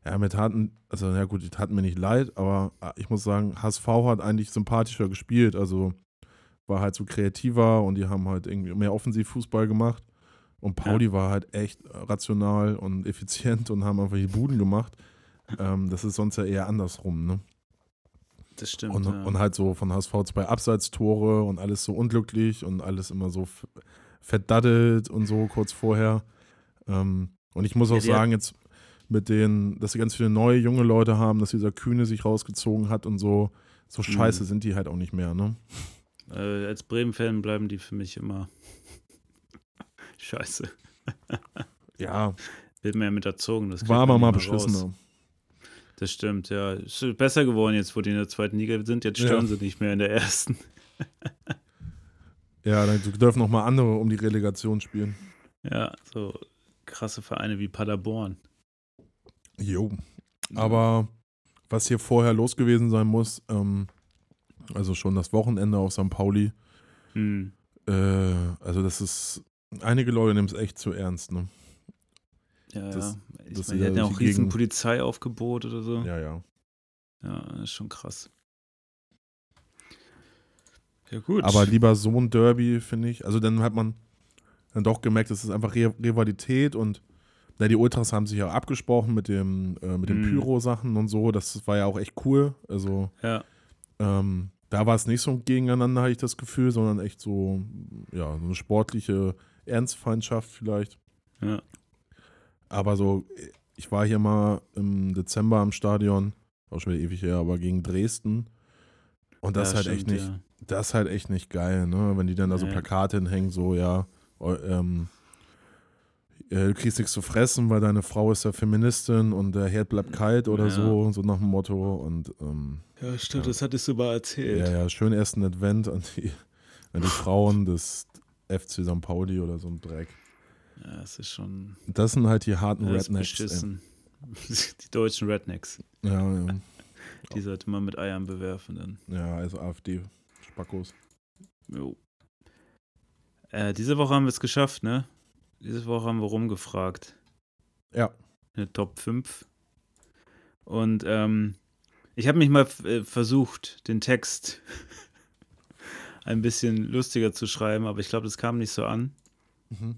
ja, mir taten, also ja gut, die taten mir nicht leid, aber äh, ich muss sagen, HSV hat eigentlich sympathischer gespielt, also war halt so kreativer und die haben halt irgendwie mehr Offensivfußball gemacht. Und Pauli war halt echt rational und effizient und haben einfach die Buden gemacht. Ähm, das ist sonst ja eher andersrum, ne? Das stimmt. Und, ja. und halt so von HSV zwei Abseitstore und alles so unglücklich und alles immer so verdaddelt und so kurz vorher. Ähm, und ich muss auch Ja, sagen, jetzt mit den, dass sie ganz viele neue junge Leute haben, dass dieser Kühne sich rausgezogen hat und so, so Mhm. scheiße sind die halt auch nicht mehr, ne? Äh, als Bremen-Fan bleiben die für mich immer scheiße. Ja, Wird mir ja mit erzogen. Das war aber man mal raus. beschissener. Das stimmt, ja. Ist besser geworden jetzt, wo die in der zweiten Liga sind. Jetzt stören Ja. sie nicht mehr in der ersten. Ja, dann dürfen noch mal andere um die Relegation spielen. Ja, so krasse Vereine wie Paderborn. Jo. Aber was hier vorher los gewesen sein muss, ähm, also schon das Wochenende auf St. Pauli, Hm. Äh, also das ist, einige Leute nehmen es echt zu ernst, ne? Ja, Das- ja. Ich das meine, die ist hatten ja auch riesen Gegend- Polizeiaufgebot oder so. Ja, ja. Ja, das ist schon krass. Ja, gut. Aber lieber so ein Derby, finde ich. Also dann hat man dann doch gemerkt, es ist einfach Re Rivalität und na, die Ultras haben sich ja abgesprochen mit dem, äh, mit den Mhm. Pyro-Sachen und so. Das war ja auch echt cool. Also ja, ähm, da war es nicht so ein Gegeneinander, hatte ich das Gefühl, sondern echt so, ja, so eine sportliche Ernstfeindschaft vielleicht. ja. Aber so, ich war hier mal im Dezember am Stadion, auch schon wieder ewig her, aber gegen Dresden. Und das ja, ist halt echt stimmt, nicht, Ja. das ist halt echt nicht geil, ne? Wenn die dann da so. Plakate hinhängen, so, ja, ähm, äh, du kriegst nichts zu fressen, weil deine Frau ist ja Feministin und der Herd bleibt kalt oder Ja. so, so nach dem Motto. Und ähm, ja, stimmt, Ja. das hattest du mal erzählt. ja, ja, schön ersten Advent an die, an die Frauen des FC St. Pauli oder so ein Dreck. Ja, es ist schon Das sind halt die harten das Rednecks. Die deutschen Rednecks. Ja, ja. Die sollte man mit Eiern bewerfen dann. Ja, also AfD-Spackos. Jo. Äh, diese Woche haben wir es geschafft, ne? Diese Woche haben wir rumgefragt. Ja. Eine Top 5. Und ähm, ich habe mich mal äh, versucht, den Text ein bisschen lustiger zu schreiben, aber ich glaube, das kam nicht so an. Mhm.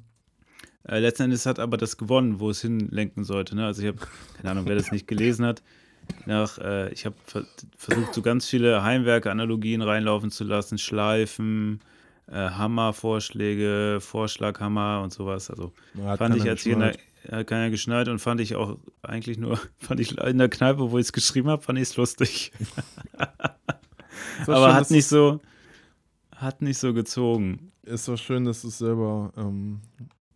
Äh, letzten Endes hat aber das gewonnen, wo es hinlenken sollte. Ne? Also ich habe, keine Ahnung, wer das nicht gelesen hat, nach, äh, ich habe ver versucht, so ganz viele Heimwerke-Analogien reinlaufen zu lassen, Schleifen, äh, Hammer-Vorschläge, Vorschlaghammer und sowas. Also Hat fand ich als ich in der, geschnallt. hat keiner geschnallt und fand ich auch eigentlich nur, fand ich in der Kneipe, wo ich es geschrieben habe, fand ich es lustig. Aber schön, hat nicht so, hat nicht so gezogen. Ist doch schön, dass du es selber ähm,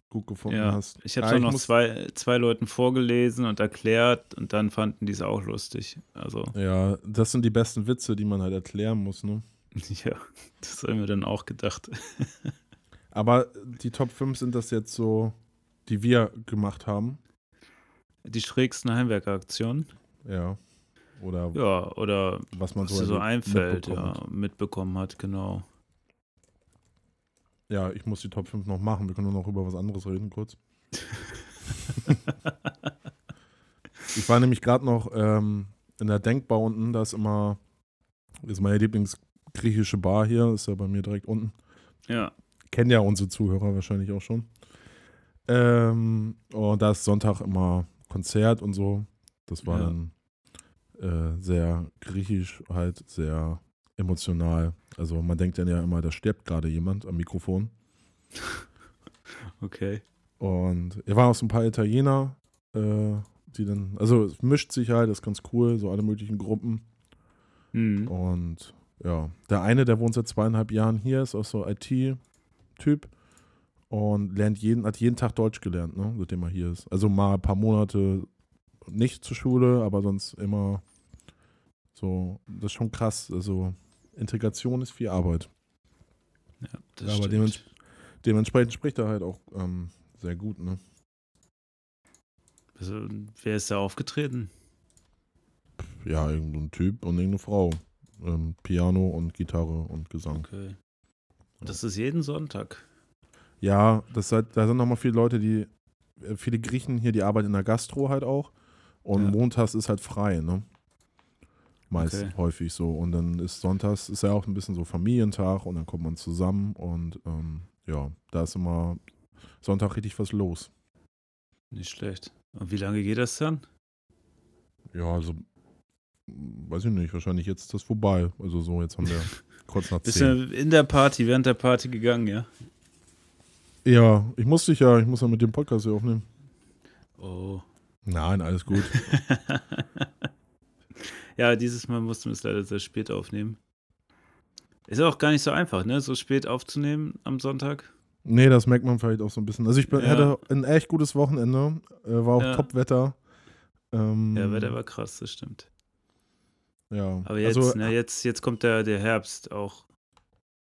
gut gefunden Ja, hast. ich habe es auch ich noch zwei, zwei Leuten vorgelesen und erklärt und dann fanden die es auch lustig. Also, Ja, das sind die besten Witze, die man halt erklären muss, ne? ja, das haben wir dann auch gedacht. Aber die Top 5 sind das jetzt so, die wir gemacht haben. Die schrägsten Heimwerkeraktionen. Ja. Oder Ja, oder was man was so, dir so einfällt, mitbekommt. ja, mitbekommen hat, genau. Ja, ich muss die Top 5 noch machen. Wir können nur noch über was anderes reden, kurz. ich war nämlich gerade noch ähm, in der Denkbar unten. Da ist immer, das ist meine Lieblingsgriechische Bar hier. Ist ja bei mir direkt unten. Ja, Kennen ja unsere Zuhörer wahrscheinlich auch schon. Ähm, und da ist Sonntag immer Konzert und so. Das war Ja. dann äh, sehr griechisch, halt sehr emotional. Also man denkt dann ja immer, da stirbt gerade jemand am Mikrofon. okay. Und er war auch so ein paar Italiener, äh, die dann, also es mischt sich halt, das ist ganz cool, so alle möglichen Gruppen. Mhm. Und ja, der eine, der wohnt seit zweieinhalb Jahren hier, ist auch so IT-Typ und lernt jeden, hat jeden Tag Deutsch gelernt, ne, seitdem er hier ist. Also mal ein paar Monate nicht zur Schule, aber sonst immer so, das ist schon krass. Also Integration ist viel Arbeit. Ja, das aber dements- dementsprechend spricht er halt auch ähm, sehr gut, ne? Also, wer ist da aufgetreten? Ja, irgendein Typ und irgendeine Frau. Ähm, Piano und Gitarre und Gesang. Okay. Und das ist jeden Sonntag. Ja, das halt, da sind nochmal viele Leute, die, äh, viele Griechen hier, die arbeiten in der Gastro halt auch. Und Ja. montags ist halt frei, ne? Meist Okay. häufig so. Und dann ist sonntags, ist ja auch ein bisschen so Familientag und dann kommt man zusammen und ähm, ja, da ist immer Sonntag richtig was los. Nicht schlecht. Und wie lange geht das dann? Ja, also weiß ich nicht, wahrscheinlich jetzt ist das vorbei. Also so, jetzt haben wir kurz nach Bist zehn. du in der Party, während der Party gegangen, ja? Ja, ich muss dich ja, ich muss ja mit dem Podcast hier aufnehmen. Oh. Nein, alles gut. ja, dieses Mal mussten wir es leider sehr spät aufnehmen. Ist auch gar nicht so einfach, ne? So spät aufzunehmen am Sonntag. Nee, das merkt man vielleicht auch so ein bisschen. Also ich bin, Ja. hatte ein echt gutes Wochenende, äh, war auch Ja. Top-Wetter. Ähm, Ja, Wetter war krass, das stimmt. ja. Aber jetzt, also, ne, jetzt, jetzt kommt der, der Herbst auch.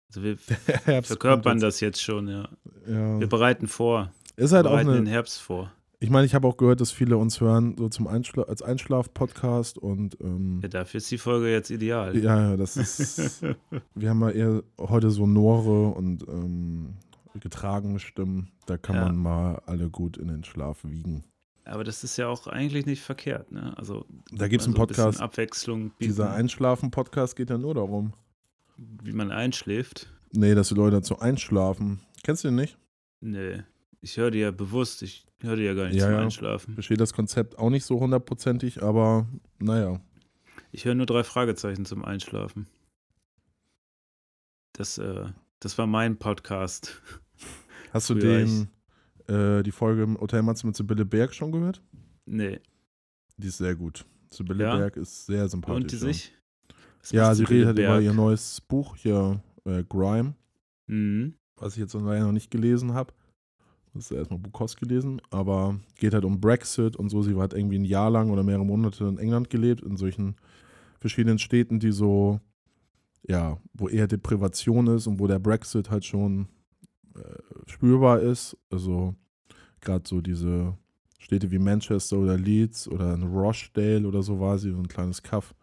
Also wir verkörpern das jetzt schon, ja. Ja. Wir bereiten vor. Ist Wir halt auch bereiten den eine. Herbst vor. Ich meine, ich habe auch gehört, dass viele uns hören, so zum Einschla als Einschlaf-Podcast und ähm, Ja, dafür ist die Folge jetzt ideal. ja, ja, das ist. wir haben ja eher heute so Nore und ähm, getragene Stimmen. Da kann Ja. man mal alle gut in den Schlaf wiegen. Aber das ist ja auch eigentlich nicht verkehrt, ne? Also Da gibt es einen so ein bisschen Podcast. Abwechslung bieten, Dieser Einschlafen-Podcast geht ja nur darum. wie man einschläft. Nee, dass die Leute dazu einschlafen. Kennst du den nicht? Nee. Ich höre dir ja bewusst, ich höre dir ja gar nicht Ja, zum ja. Einschlafen. Verstehe das Konzept auch nicht so hundertprozentig, aber naja. Ich höre nur drei Fragezeichen zum Einschlafen. Das, äh, das war mein Podcast. Hast du den, äh, die Folge im Hotel Matze mit Sibylle Berg schon gehört? Nee. Die ist sehr gut. Sibylle Ja? Berg ist sehr sympathisch. Und die sich? Was Ja, sie Sibylle redet halt über Berg? ihr neues Buch hier, äh, Grime, Mhm. was ich jetzt leider noch nicht gelesen habe. Das ist erstmal Bukowski gelesen, aber geht halt um Brexit und so. Sie hat irgendwie ein Jahr lang oder mehrere Monate in England gelebt, in solchen verschiedenen Städten, die so, ja, wo eher Deprivation ist und wo der Brexit halt schon äh, spürbar ist. Also gerade so diese Städte wie Manchester oder Leeds oder in Rochdale oder so war sie, so ein kleines Kaff.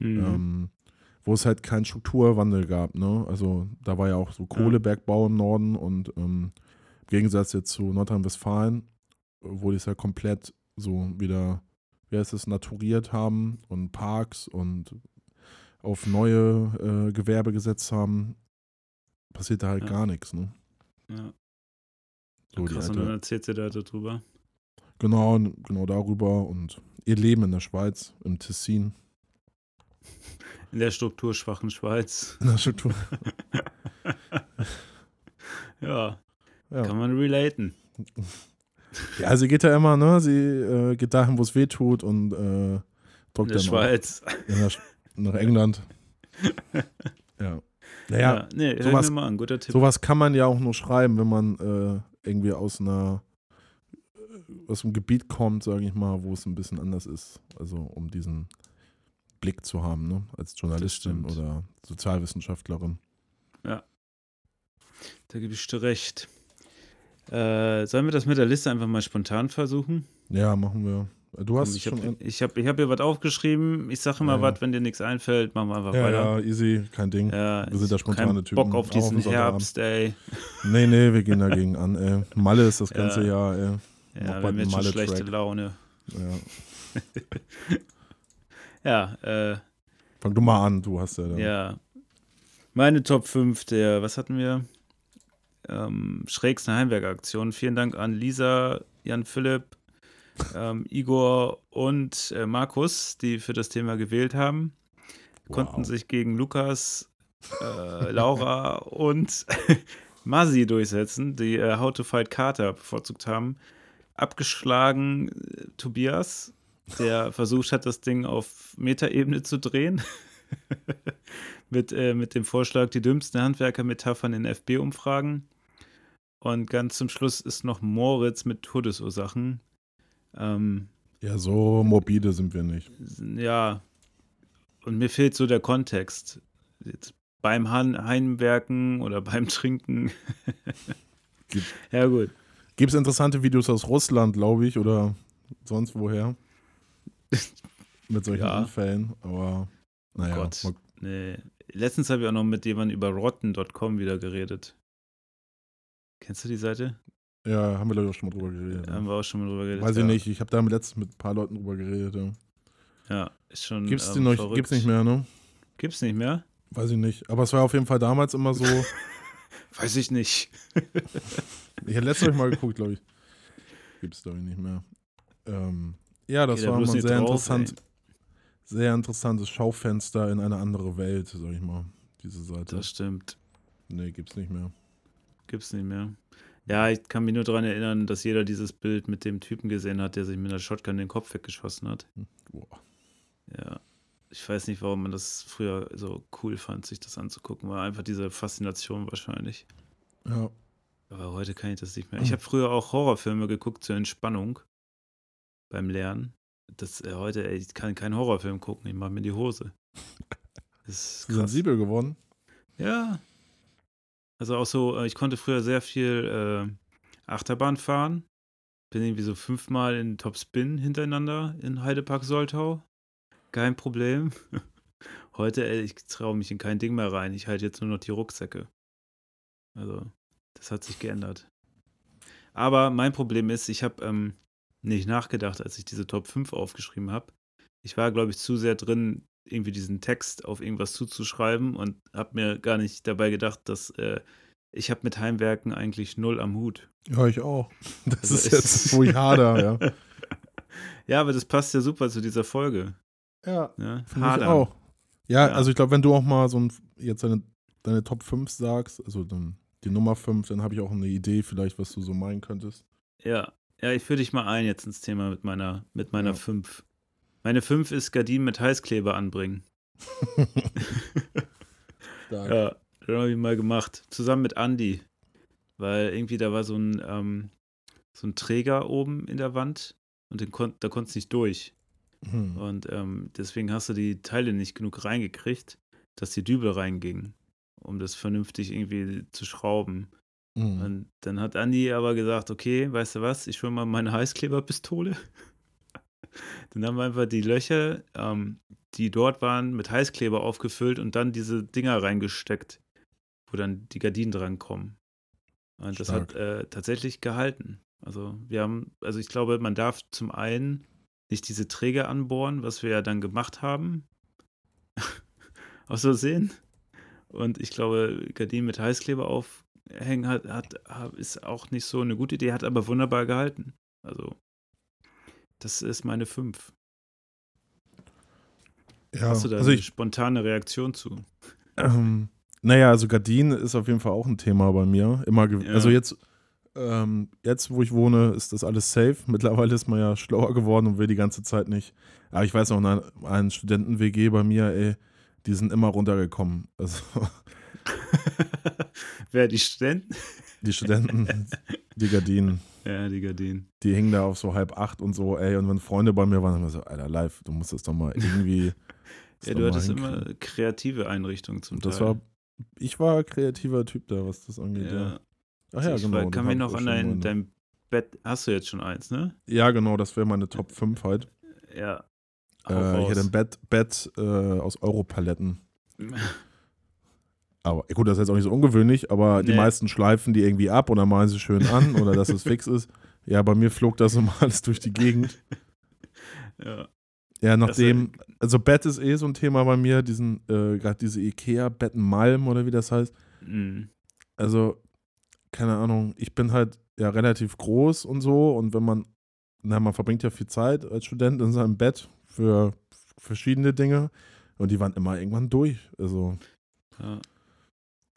Mhm. ähm, wo es halt keinen Strukturwandel gab. Ne? Also da war ja auch so Kohlebergbau im Norden und ähm, Gegensatz jetzt zu Nordrhein-Westfalen, wo die es ja komplett so wieder, wie heißt es, naturiert haben und Parks und auf neue äh, Gewerbe gesetzt haben, passiert da halt Ja. gar nichts. Ne? ja. So Krass, und dann erzählt sie da darüber. genau, genau darüber und ihr Leben in der Schweiz, im Tessin. In der strukturschwachen Schweiz. In der Struktur. Ja, Ja. kann man relaten. Ja, sie geht ja immer, ne? Sie äh, geht dahin, wo es weh tut und äh, In drückt der Schweiz. In der, Sch- nach England. ja. Naja, nee, hör sowas- mal an, guter Tipp. sowas kann man ja auch nur schreiben, wenn man äh, irgendwie aus einer äh, aus einem Gebiet kommt, sage ich mal, wo es ein bisschen anders ist. Also um diesen Blick zu haben, ne? Als Journalistin oder Sozialwissenschaftlerin. Da gebe ich dir recht. Äh, sollen wir das mit der Liste einfach mal spontan versuchen? Ja, machen wir. Du hast ich schon. habe ein- ich hab, ich hab hier was aufgeschrieben. Ich sage immer Ja, was, wenn dir nichts einfällt, machen wir einfach ja, weiter. ja, easy, kein Ding. Ja, Wir sind da hab spontane Typen, Bock auf auf diesen Sonntagabend. Herbst, ey. Nee, nee, wir gehen dagegen an, ey. Malle ist das ganze Jahr, ey. Ja, wir haben jetzt schon schlechte Laune. Ja. Ja, äh, Fang du mal an, du hast ja dann. ja. Meine Top 5 der, was hatten wir? Ähm, schrägsten Heimwerkaktion. Vielen Dank an Lisa, Jan Philipp, ähm, Igor und äh, Markus, die für das Thema gewählt haben. Konnten Wow. sich gegen Lukas, äh, Laura und Masi durchsetzen, die äh, How to Fight Carter bevorzugt haben. Abgeschlagen äh, Tobias, der versucht hat, das Ding auf Metaebene zu drehen. mit, äh, mit dem Vorschlag, die dümmsten Handwerker-Metaphern in FB-Umfragen. Und ganz zum Schluss ist noch Moritz mit Todesursachen. Ähm, Ja, so morbide sind wir nicht. ja, und mir fehlt so der Kontext. Jetzt beim Han Heimwerken oder beim Trinken. Ja, gut. Gibt es interessante Videos aus Russland, glaube ich, oder sonst woher? Mit solchen Ja. Unfällen, aber naja. Gott. mal- Nee. Letztens habe ich auch noch mit jemandem über rotten.com wieder geredet. Kennst du die Seite? Ja, haben wir glaube ich auch schon mal drüber geredet. Haben wir auch schon mal drüber geredet. Weiß ja. ich nicht, ich habe da letztens mit ein paar Leuten drüber geredet. Ja. Ja, ist schon. Gibt's ähm, noch, verrückt. gibt's nicht mehr, ne? Gibt's nicht mehr? Weiß ich nicht. Aber es war auf jeden Fall damals immer so. Weiß ich nicht. ich hatte letztes Mal geguckt, glaube ich. Gibt's glaube ich nicht mehr. Ähm, ja, das Geh da war mal nicht sehr drauf, interessant. ey. Sehr interessantes Schaufenster in eine andere Welt, sag ich mal. Diese Seite. Das stimmt. nee, gibt's nicht mehr. Gibt's nicht mehr. Ja, ich kann mich nur daran erinnern, dass jeder dieses Bild mit dem Typen gesehen hat, der sich mit einer Shotgun den Kopf weggeschossen hat. Boah. Ja. Ich weiß nicht, warum man das früher so cool fand, sich das anzugucken. War einfach diese Faszination wahrscheinlich. Ja. Aber heute kann ich das nicht mehr. Ich habe früher auch Horrorfilme geguckt zur Entspannung beim Lernen. Das äh, heute, ey, ich kann keinen Horrorfilm gucken, ich mache mir die Hose. Das ist krass. Sensibel geworden. Ja. Also auch so, äh, ich konnte früher sehr viel äh, Achterbahn fahren. Bin irgendwie so fünfmal in Topspin hintereinander in Heidepark Soltau. Kein Problem. Heute, ey, ich traue mich in kein Ding mehr rein. Ich halte jetzt nur noch die Rucksäcke. Also, das hat sich geändert. Aber mein Problem ist, ich habe ähm, nicht nachgedacht, als ich diese Top 5 aufgeschrieben habe. Ich war, glaube ich, zu sehr drin, irgendwie diesen Text auf irgendwas zuzuschreiben und habe mir gar nicht dabei gedacht, dass äh, ich habe mit Heimwerken eigentlich null am Hut. Ja, ich auch. Das Also ist es- jetzt, wo ich hader, ja. Ja, aber das passt ja super zu dieser Folge. Ja, Ja, finde ich auch. Ja, Ja. also ich glaube, wenn du auch mal so ein, jetzt deine, deine Top 5 sagst, also dann die Nummer 5, dann habe ich auch eine Idee vielleicht, was du so meinen könntest. Ja, ja, ich führe dich mal ein jetzt ins Thema mit meiner, mit meiner Ja. 5. Meine 5 ist Gardinen mit Heißkleber anbringen. Ja, das habe ich mal gemacht. Zusammen mit Andy. Weil irgendwie da war so ein, ähm, so ein Träger oben in der Wand und kon da konntest du nicht durch. Hm. Und ähm, deswegen hast du die Teile nicht genug reingekriegt, dass die Dübel reingingen, um das vernünftig irgendwie zu schrauben. Hm. Und dann hat Andi aber gesagt, okay, weißt du was, ich hole mal meine Heißkleberpistole. Dann haben wir einfach die Löcher, ähm, die dort waren, mit Heißkleber aufgefüllt und dann diese Dinger reingesteckt, wo dann die Gardinen drankommen. Und das hat äh, tatsächlich gehalten. Also wir haben, also ich glaube, man darf zum einen nicht diese Träger anbohren, was wir ja dann gemacht haben. Aus Versehen. Und ich glaube, Gardinen mit Heißkleber aufhängen hat, hat, ist auch nicht so eine gute Idee, hat aber wunderbar gehalten. Also, das ist meine 5. ja, Hast du da also eine ich, spontane Reaktion zu? ähm, naja, also Gardinen ist auf jeden Fall auch ein Thema bei mir. Immer Ja. Also jetzt, ähm, jetzt, wo ich wohne, ist das alles safe. Mittlerweile ist man ja schlauer geworden und will die ganze Zeit nicht. Aber ich weiß noch, ein, ein Studenten-WG bei mir, ey, die sind immer runtergekommen. Also Wer die Studenten? Die Studenten, die Gardinen. Ja, die Gardinen. die hingen da auf so halb acht und so, ey. Und wenn Freunde bei mir waren, dann immer so, Alter, live, du musst das doch mal irgendwie. Ja, du hattest hinkriegen. immer kreative Einrichtungen zum das Teil. war, ich war kreativer Typ da, was das angeht, ja. ja. Ach ja, ich genau. war- kann mich noch an dein, dein Bett, hast du jetzt schon eins, ne? Ja, genau, das wäre meine Top 5 halt. Ja. Äh, ich hatte ein Bett, Bett äh, aus Europaletten. Aber gut, das ist jetzt auch nicht so ungewöhnlich, aber die Nee. meisten schleifen die irgendwie ab und dann malen sie schön an oder dass es fix ist. Ja, bei mir flog das immer alles durch die Gegend. ja. Ja, nachdem, also Bett ist eh so ein Thema bei mir, diesen, äh, gerade diese Ikea-Bettenmalm oder wie das heißt. Mm. Also, keine Ahnung, ich bin halt ja relativ groß und so und wenn man, na, man verbringt ja viel Zeit als Student in seinem Bett für verschiedene Dinge und die waren immer irgendwann durch. Also, Ja.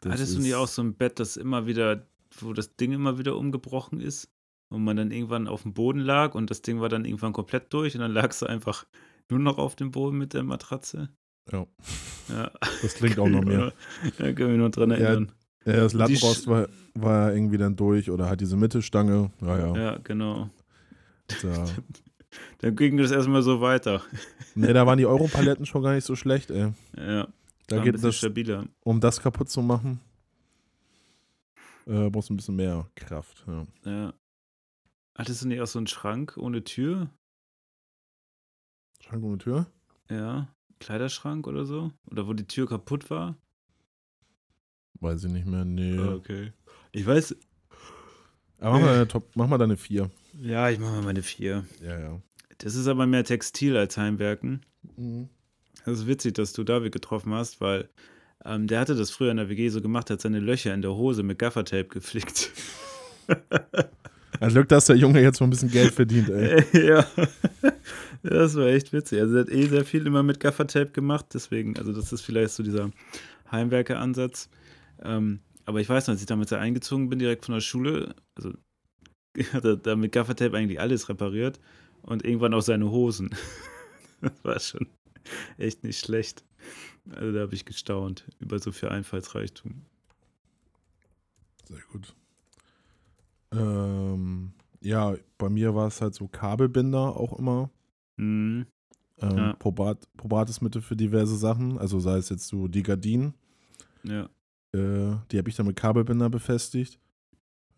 Das Hattest du nicht auch so ein Bett, das immer wieder, wo das Ding immer wieder umgebrochen ist? Und man dann irgendwann auf dem Boden lag und das Ding war dann irgendwann komplett durch und dann lagst du einfach nur noch auf dem Boden mit der Matratze? Ja, Ja. das klingt auch noch mehr. Da können wir nur dran Ja, erinnern. Ja, das Lattenrost war, war irgendwie dann durch oder halt diese Mittelstange. Ja, ja. Ja, genau. Da, Dann ging das erstmal so weiter. nee, da waren die Europaletten schon gar nicht so schlecht, ey. Ja, Da geht das, stabiler. um das kaputt zu machen. äh, brauchst du ein bisschen mehr Kraft. Ja. Ja. Hattest du nicht auch so einen Schrank ohne Tür? Schrank ohne Tür? Ja. Kleiderschrank oder so? Oder wo die Tür kaputt war? Weiß ich nicht mehr. Nee. Okay. Ich weiß. Aber mach mal, deine Top, mach mal deine vier. Ja, ich mache mal meine vier. Ja, ja. Das ist aber mehr Textil als Heimwerken. Mhm. Das ist witzig, dass du David getroffen hast, weil ähm, der hatte das früher in der WG so gemacht, hat seine Löcher in der Hose mit Gaffertape geflickt. Also Glück, dass der Junge jetzt mal ein bisschen Geld verdient, ey. ja, das war echt witzig. Also er hat eh sehr viel immer mit Gaffertape gemacht, deswegen, also das ist vielleicht so dieser Heimwerker-Ansatz. Ähm, aber ich weiß noch, als ich damals da eingezogen bin, direkt von der Schule, also hat er da mit Gaffertape eigentlich alles repariert und irgendwann auch seine Hosen. das war schon echt nicht schlecht. Also da habe ich gestaunt über so viel Einfallsreichtum. Sehr gut. Ähm, ja, bei mir war es halt so Kabelbinder auch immer. Mhm. Ähm, Ja. probat, probates Mittel für diverse Sachen. Also sei es jetzt so die Gardinen, Ja. äh, die habe ich dann mit Kabelbinder befestigt.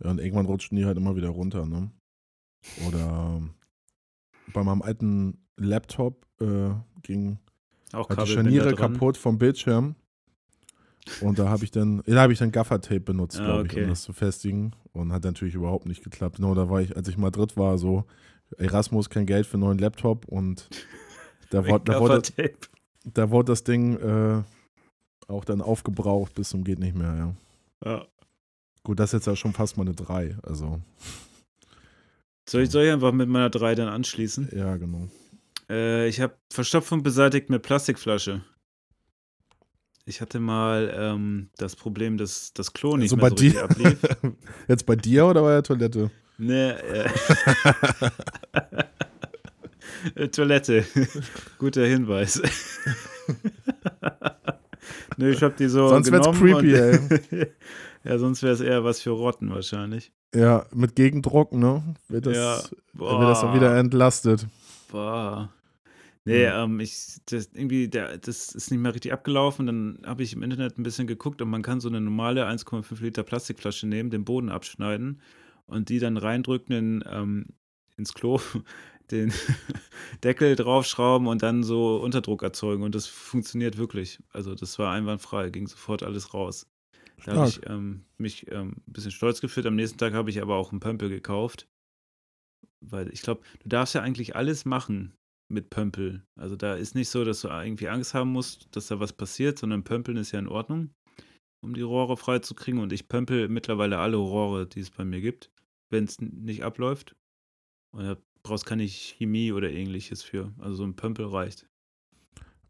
Ja, und irgendwann rutschen die halt immer wieder runter, ne? Oder ähm, bei meinem alten Laptop äh, ging Auch halt die Scharniere kaputt vom Bildschirm. Und da habe ich dann, da habe ich dann Gaffertape benutzt, Ah, glaube ich, okay. um das zu festigen. Und hat natürlich überhaupt nicht geklappt. Genau, da war ich, als ich mal dritt war, so, Erasmus, kein Geld für einen neuen Laptop und da, Mit da, wurde, da wurde das Ding äh, auch dann aufgebraucht bis zum geht nicht mehr, ja. Ja. Gut, das ist jetzt ja schon fast mal eine 3, also, Soll ich, soll ich einfach mit meiner 3 dann anschließen? ja, genau. Äh, ich habe Verstopfung beseitigt mit Plastikflasche. Ich hatte mal ähm, das Problem, dass das Klo nicht Also mehr bei so richtig ablief. Jetzt bei dir oder bei der Toilette? Nee, äh, Toilette. Guter Hinweis. nee, ich habe die so Sonst wär's genommen creepy, und, ja, sonst wäre es eher was für Rotten wahrscheinlich. Ja, mit Gegendruck, ne? Wird das, Ja. wird das dann wieder entlastet. Boah. Nee, Hm. ähm, ich, das irgendwie, der, das ist nicht mehr richtig abgelaufen. Dann habe ich im Internet ein bisschen geguckt und man kann so eine normale 1,5 Liter Plastikflasche nehmen, den Boden abschneiden und die dann reindrücken in, ähm, ins Klo, den Deckel draufschrauben und dann so Unterdruck erzeugen. Und das funktioniert wirklich. Also das war einwandfrei, ging sofort alles raus. Da habe ich ähm, mich ähm, ein bisschen stolz gefühlt. Am nächsten Tag habe ich aber auch einen Pömpel gekauft. Weil ich glaube, du darfst ja eigentlich alles machen mit Pömpel. Also da ist nicht so, dass du irgendwie Angst haben musst, dass da was passiert, sondern Pömpeln ist ja in Ordnung, um die Rohre freizukriegen. Und ich pömpel mittlerweile alle Rohre, die es bei mir gibt, wenn es nicht abläuft. Und da brauchst keine Chemie oder ähnliches für. Also so ein Pömpel reicht.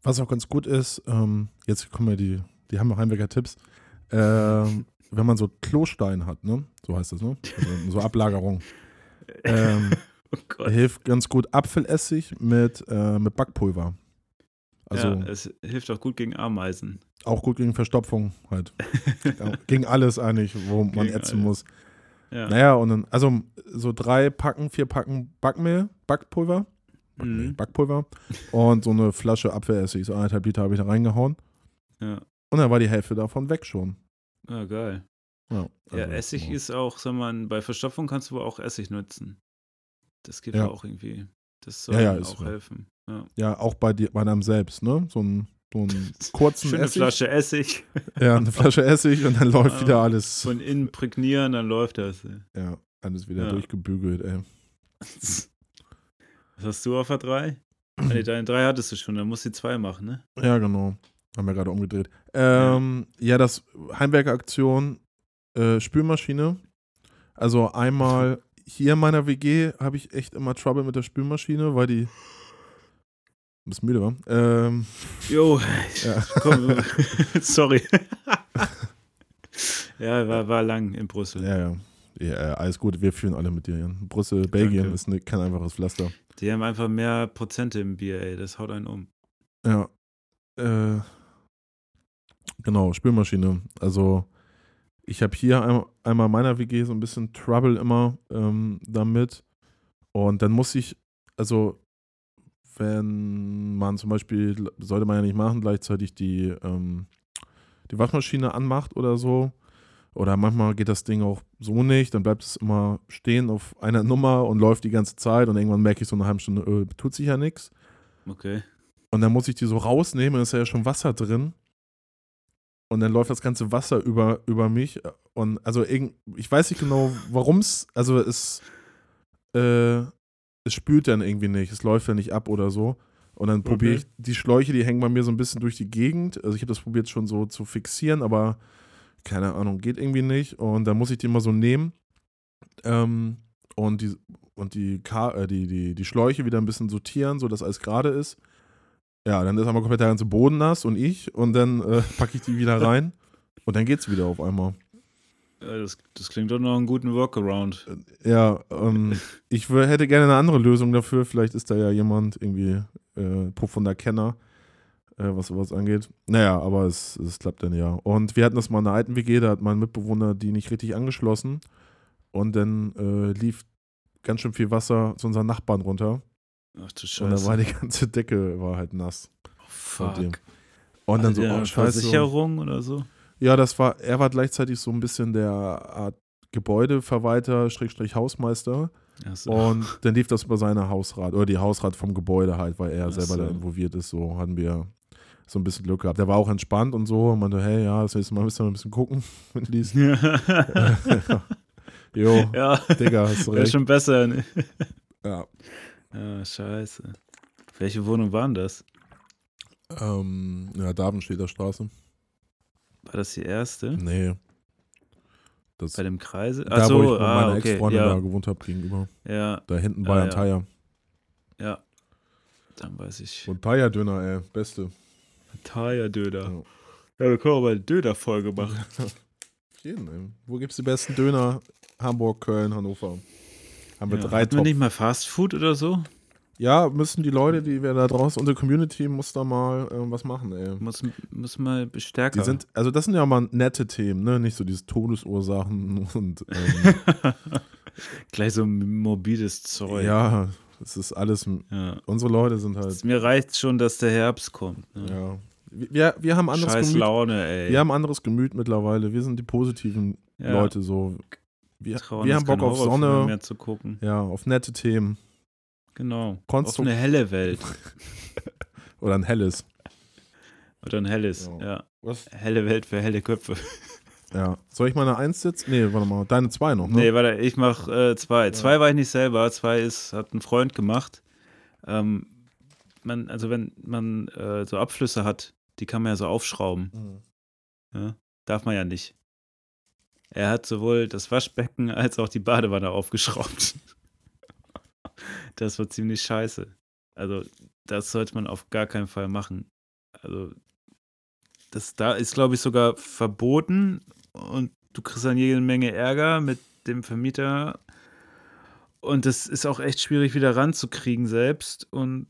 Was auch ganz gut ist, ähm, jetzt kommen ja die, die haben noch Heimwerker-Tipps. Ähm, wenn man so Klostein hat, ne? So heißt das, ne? Also so Ablagerung. Ähm, Oh hilft ganz gut Apfelessig mit, äh, mit Backpulver. Also ja, es hilft auch gut gegen Ameisen. auch gut gegen Verstopfung halt. Gegen alles eigentlich, wo man Gegen ätzen alles. muss. Ja. Naja, und dann, also so drei Packen, vier Packen Backmehl, Backpulver. Backmehl, Mhm. Backpulver. Und so eine Flasche Apfelessig, so anderthalb Liter habe ich da reingehauen. Ja. Und dann war die Hälfte davon weg schon. Ah, geil. Ja, Ja, also, Essig ja. ist auch, sag mal, bei Verstopfung kannst du auch Essig nutzen. Das gibt ja Ja. auch irgendwie. Das soll Ja, ja, auch helfen. Ja. Ja, auch bei, dir, bei einem selbst, ne? So einen, so einen kurzen Schöne Essig. Flasche Essig. Ja, eine Flasche Essig und dann läuft wieder alles. Von innen prägnieren, dann läuft das. Ja, alles wieder Ja. durchgebügelt, ey. Was hast du auf der 3? Ah, nee, deine 3 hattest du schon, dann musst du die 2 machen, ne? Ja, genau. Haben wir gerade umgedreht. Ähm, ja. das Heimwerkeraktion äh, Spülmaschine. Also einmal hier in meiner WG habe ich echt immer Trouble mit der Spülmaschine, weil die ein bisschen müde war. Ähm, Jo, Ja. komm, sorry. ja, war, war lang in Brüssel. ja, ja. Ja, äh, alles gut, wir fühlen alle mit dir. Jan. Brüssel, Belgien Danke. ist ne, kein einfaches Pflaster. Die haben einfach mehr Prozente im Bier, ey. Das haut einen um. Ja. Äh, genau, Spülmaschine. Also, ich habe hier ein, einmal in meiner WG so ein bisschen Trouble immer ähm, damit. Und dann muss ich, also, wenn man zum Beispiel, sollte man ja nicht machen, gleichzeitig die, ähm, die Waschmaschine anmacht oder so. Oder manchmal geht das Ding auch so nicht, dann bleibt es immer stehen auf einer Nummer und läuft die ganze Zeit und irgendwann merke ich so eine halbe Stunde, äh, tut sich ja nichts. Okay. Und dann muss ich die so rausnehmen, dann ist ja schon Wasser drin. Und dann läuft das ganze Wasser über, über mich. Und also irgend, ich weiß nicht genau, warum es, also es, äh, es spült dann irgendwie nicht, es läuft dann nicht ab oder so. Und dann probiere Okay. ich, die Schläuche, die hängen bei mir so ein bisschen durch die Gegend. Also ich habe das probiert schon so zu fixieren, aber keine Ahnung, geht irgendwie nicht. Und dann muss ich die mal so nehmen ähm, und die, und die, Ka äh, die, die, die Schläuche wieder ein bisschen sortieren, sodass alles gerade ist. Ja, dann ist einmal komplett der ganze Boden nass und ich und dann äh, packe ich die wieder rein und dann geht's wieder auf einmal. Ja, das, das klingt doch noch einen guten Workaround. Ja, ähm, ich hätte gerne eine andere Lösung dafür. Vielleicht ist da ja jemand irgendwie äh, profunder Kenner, äh, was sowas angeht. Naja, aber es, es klappt dann ja. Und wir hatten das mal in der alten WG, da hat mein Mitbewohner die nicht richtig angeschlossen und dann äh, lief ganz schön viel Wasser zu unseren Nachbarn runter Ach du und dann war Scheiße. die ganze Decke war halt nass. Fuck. dem. Und dann so, Hatte der oh scheiße. Versicherung oder so? Ja, das war, er war gleichzeitig so ein bisschen der Art Gebäudeverwalter, Schrägstrich Hausmeister. So. Und dann lief das über seine Hausrat, oder die Hausrat vom Gebäude halt, weil er Ach selber da so. involviert ist. So hatten wir so ein bisschen Glück gehabt. Der war auch entspannt und so und meinte, hey, ja, das nächste Mal müssen wir ein bisschen gucken. Jo, ja, Digga, hast du wäre recht. schon besser. Ne? Ja. Ja, scheiße. Welche Wohnung waren das? Ähm, ja, Davenstädter Straße. War das die erste? Nee. Das, Bei dem Kreise? da, Ach wo ich so, mit ah, meiner okay. Ex-Freundin da Ja, gewohnt habe, gegenüber. ja, Da hinten Ah, Bayern ja. Ja. Dann weiß ich. Und Tire-Döner, ey, beste. Tire-Döner. Ja. Ja, wir können mal eine Döner-Folge machen. Jeden, ey. Wo gibt's die besten Döner? Hamburg, Köln, Hannover. Haben wir Ja, drei hatten wir Top. nicht mal Fast Food oder so? Ja, müssen die Leute, die wir da draußen, unsere Community muss da mal äh, was machen, ey. Muss, muss mal stärker. Die sind, also das sind ja mal nette Themen, ne? Nicht so dieses Todesursachen und ähm, Gleich so morbides Zeug. ja, das ist alles. ja. Unsere Leute sind halt, Mir reicht schon, dass der Herbst kommt. Ne? ja. Wir, wir haben anderes Scheiß Gemüt. Laune, ey. Wir haben anderes Gemüt mittlerweile. Wir sind die positiven Ja. Leute so. Wir, Trauen wir haben Bock auf Sonne, mehr zu gucken. ja, auf nette Themen. Genau. Konstru- Auf eine helle Welt. Oder ein helles. Oder ein helles. Ja. Ja. Was? Helle Welt für helle Köpfe. Ja. Soll ich mal eine Eins setzen? Nee, warte mal. Deine zwei noch, ne? Nee, warte, ich mach äh, zwei. Zwei war ich nicht selber, zwei ist, hat ein Freund gemacht. Ähm, man, also wenn man äh, so Abflüsse hat, die kann man ja so aufschrauben. Mhm. Ja? Darf man ja nicht. Er hat sowohl das Waschbecken als auch die Badewanne aufgeschraubt. Das war ziemlich scheiße. Also, das sollte man auf gar keinen Fall machen. Also, das da ist, glaube ich, sogar verboten und du kriegst dann jede Menge Ärger mit dem Vermieter. Und das ist auch echt schwierig wieder ranzukriegen selbst und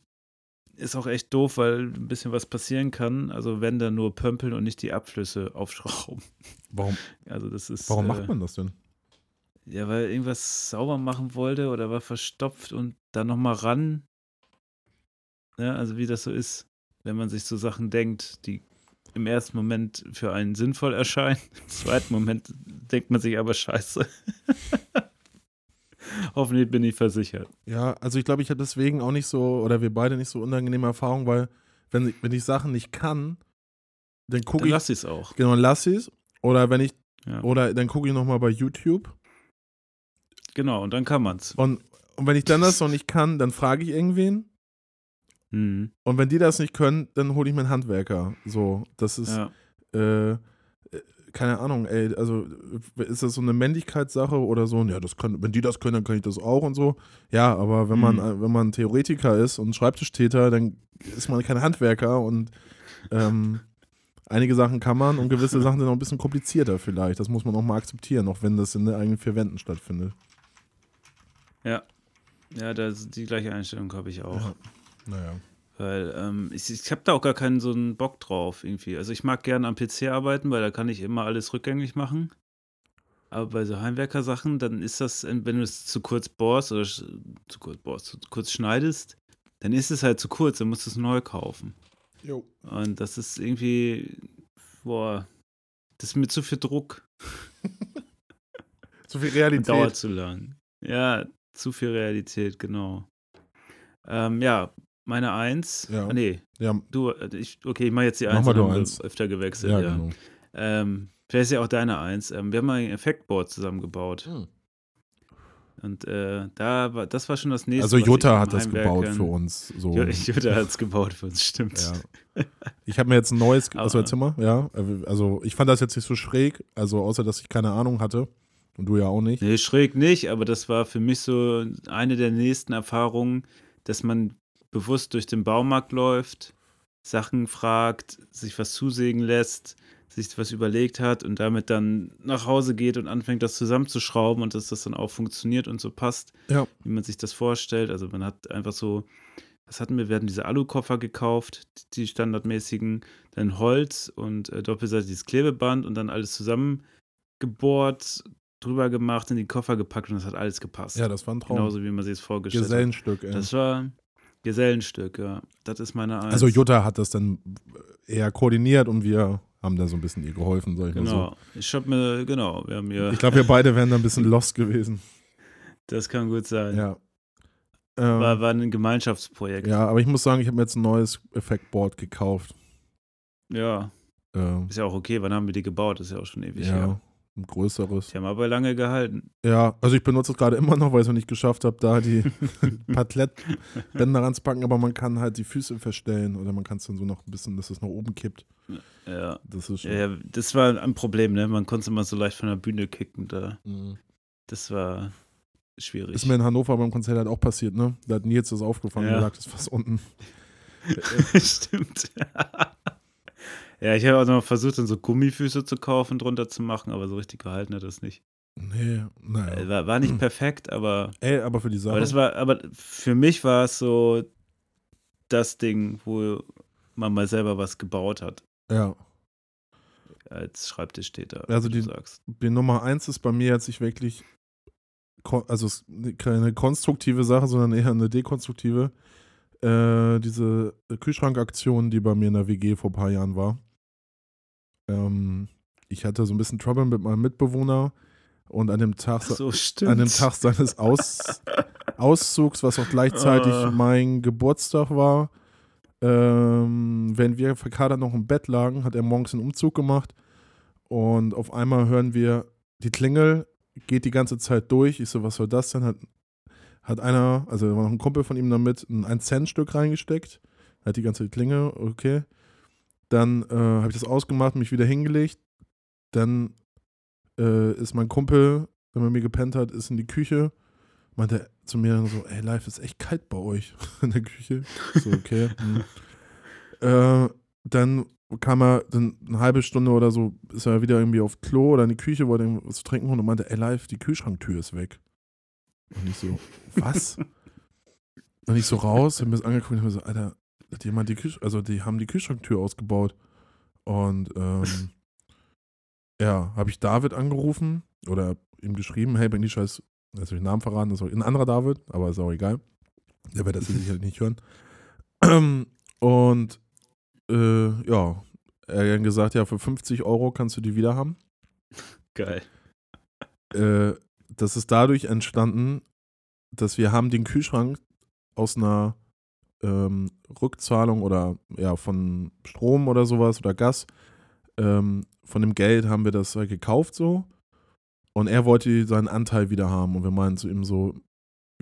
ist auch echt doof, weil ein bisschen was passieren kann. Also wenn dann nur pömpeln und nicht die Abflüsse aufschrauben. Warum, Also das ist. warum äh, macht man das denn? Ja, weil irgendwas sauber machen wollte oder war verstopft und dann nochmal ran. Ja, also wie das so ist, wenn man sich so Sachen denkt, die im ersten Moment für einen sinnvoll erscheinen. Im zweiten Moment denkt man sich aber scheiße. Hoffentlich bin ich versichert. Ja, also ich glaube, ich hatte deswegen auch nicht so, oder wir beide nicht so unangenehme Erfahrungen, weil wenn ich, wenn ich Sachen nicht kann, dann gucke ich, lass ich es auch. genau, lass ich es. Oder wenn ich, Ja. oder dann gucke ich nochmal bei YouTube. Genau, und dann kann man's. Und, und wenn ich dann das noch nicht kann, dann frage ich irgendwen. Mhm. Und wenn die das nicht können, dann hole ich mir einen Handwerker. So, das ist, Ja. äh, keine Ahnung, ey, also ist das so eine Männlichkeitssache oder so? Ja, das können, wenn die das können, dann kann ich das auch und so. Ja, aber wenn man, Mhm. äh, wenn man Theoretiker ist und Schreibtischtäter, dann ist man kein Handwerker und ähm, einige Sachen kann man und gewisse Sachen sind auch ein bisschen komplizierter vielleicht. Das muss man auch mal akzeptieren, auch wenn das in den eigenen vier Wänden stattfindet. Ja. Ja, das, die gleiche Einstellung habe ich auch. Ja. Naja. Weil ähm, ich, ich habe da auch gar keinen so einen Bock drauf irgendwie. Also ich mag gerne am PC arbeiten, weil da kann ich immer alles rückgängig machen. Aber bei so Heimwerker-Sachen, dann ist das, wenn du es zu kurz bohrst oder zu kurz bohrst, zu kurz schneidest, dann ist es halt zu kurz, dann musst du es neu kaufen. Jo. Und das ist irgendwie, boah, das ist mir zu viel Druck. Zu viel Realität. Dauert zu lang. Ja, zu viel Realität, genau. Ähm, ja, meine Eins. Ja. Ah, nee, Ja, du, äh, ich, okay, ich mache jetzt die Mach Eins. mal und du Eins. öfter gewechselt, ja, ja. genau. Ähm, vielleicht ist ja auch deine Eins. Ähm, wir haben mal ein Effektboard zusammengebaut. Hm. Und äh, da war, das war schon das nächste. Also Jutta hat das gebaut für uns. So. Jutta hat es gebaut für uns, stimmt. Ja. Ich habe mir jetzt ein neues, also erzähl mal, ja. Also ich fand das jetzt nicht so schräg, also außer, dass ich keine Ahnung hatte. Und du ja auch nicht. Nee, schräg nicht, aber das war für mich so eine der nächsten Erfahrungen, dass man bewusst durch den Baumarkt läuft, Sachen fragt, sich was zusägen lässt, sich was überlegt hat und damit dann nach Hause geht und anfängt, das zusammenzuschrauben und dass das dann auch funktioniert und so passt, Ja. wie man sich das vorstellt. Also man hat einfach so, was hatten wir? Wir hatten diese Alukoffer gekauft, die standardmäßigen, dann Holz und äh, doppelseitiges Klebeband und dann alles zusammengebohrt, drüber gemacht, in die Koffer gepackt und das hat alles gepasst. Ja, das war ein Traum. Genauso wie man sich es vorgestellt Gesellenstück, ey. hat. Das war Gesellenstück, ja. Das ist meine Eins. Also Jutta hat das dann eher koordiniert und wir haben da so ein bisschen ihr geholfen, sag ich mal so. Genau. Ich hab mir, genau, wir haben mir, Ich glaube, wir beide wären da ein bisschen lost gewesen. das kann gut sein. Ja. Ähm, War, war ein Gemeinschaftsprojekt. ja, aber ich muss sagen, ich habe mir jetzt ein neues Effektboard gekauft. ja. Ähm, Ist ja auch okay. Wann haben wir die gebaut? Das ist ja auch schon ewig her. Ein größeres. Die haben aber lange gehalten. Ja, also ich benutze es gerade immer noch, weil ich es noch nicht geschafft habe, da die Patlettbänder ranzupacken, aber man kann halt die Füße verstellen oder man kann es dann so noch ein bisschen, dass es nach oben kippt. Ja. Das ist ja. Das war ein Problem, ne? Man konnte es immer so leicht von der Bühne kicken. Da. Mhm. Das war schwierig. Ist mir in Hannover beim Konzert halt auch passiert, ne? Da hat Nils das aufgefangen Ja. und lag das fast unten. Stimmt. ja, ich habe auch noch versucht, dann so Gummifüße zu kaufen, drunter zu machen, aber so richtig gehalten hat das nicht. Nee, Äh, naja. War, war nicht perfekt, aber, Ey, aber für die Sache. aber das war, aber für mich war es so das Ding, wo man mal selber was gebaut hat. ja. Als Schreibtisch steht da, Also die- du sagst. Die Nummer eins ist bei mir jetzt nicht wirklich, also keine konstruktive Sache, sondern eher eine dekonstruktive. Äh, diese Kühlschrankaktion, die bei mir in der WG vor ein paar Jahren war. Ähm, ich hatte so ein bisschen Trouble mit meinem Mitbewohner und an dem Tag, so, an dem Tag seines Aus, Auszugs, was auch gleichzeitig Ah. mein Geburtstag war, ähm, während wir verkadert noch im Bett lagen, hat er morgens einen Umzug gemacht und auf einmal hören wir die Klingel, geht die ganze Zeit durch. Ich so, was soll das denn? Hat, hat einer, also da war noch ein Kumpel von ihm damit, ein 1-Cent-Stück reingesteckt, hat die ganze Klingel, okay. Dann äh, habe ich das ausgemacht, mich wieder hingelegt. Dann äh, ist mein Kumpel, der bei mir gepennt hat, ist in die Küche, meinte zu mir dann so, ey, live ist echt kalt bei euch in der Küche. So, okay. hm. äh, dann kam er, dann eine halbe Stunde oder so, ist er wieder irgendwie auf Klo oder in die Küche, wollte irgendwas zu trinken und meinte, ey, live, die Kühlschranktür ist weg. Und ich so, was? und ich so raus, hab mir das angeguckt und hab mir so, Alter, hat jemand die Kühl also die haben die Kühlschranktür ausgebaut. Und ähm, ja, habe ich David angerufen oder ihm geschrieben, hey, wenn die Scheiß, jetzt habe ich den Namen verraten, das ist ein anderer David, aber ist auch egal. Der wird das sicherlich nicht hören. Und äh, ja, er hat dann gesagt, ja, für 50 Euro kannst du die wieder haben. Geil. Äh, das ist dadurch entstanden, dass wir haben den Kühlschrank aus einer ähm, Rückzahlung oder ja von Strom oder sowas oder Gas ähm, von dem Geld haben wir das halt gekauft so. Und er wollte seinen Anteil wieder haben. Und wir meinen zu ihm so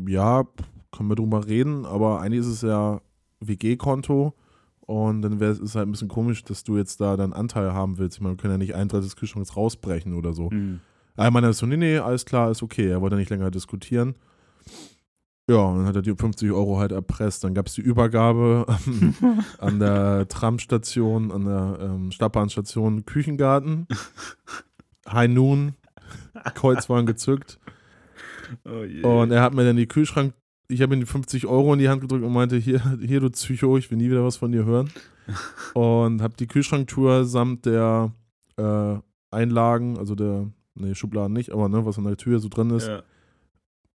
ja können wir drüber reden aber eigentlich ist es ja WG-Konto und dann wäre es halt ein bisschen komisch dass du jetzt da deinen Anteil haben willst. Ich meine wir können ja nicht ein Drittel des Kühlschranks rausbrechen oder so. Hm. Er meinte so, nee, nee, alles klar, ist okay. Er wollte nicht länger diskutieren. Ja, und dann hat er die 50 Euro halt erpresst. Dann gab es die Übergabe an, an der Tramstation, an der ähm, Stadtbahnstation Küchengarten. High Noon, Kreuz waren gezückt. Oh je. Und er hat mir dann die Kühlschrank, ich habe ihm die 50 Euro in die Hand gedrückt und meinte, hier, hier du Psycho, ich will nie wieder was von dir hören. Und habe die Kühlschranktour samt der äh, Einlagen, also der, nee, Schubladen nicht, aber ne, was an der Tür so drin ist, ja.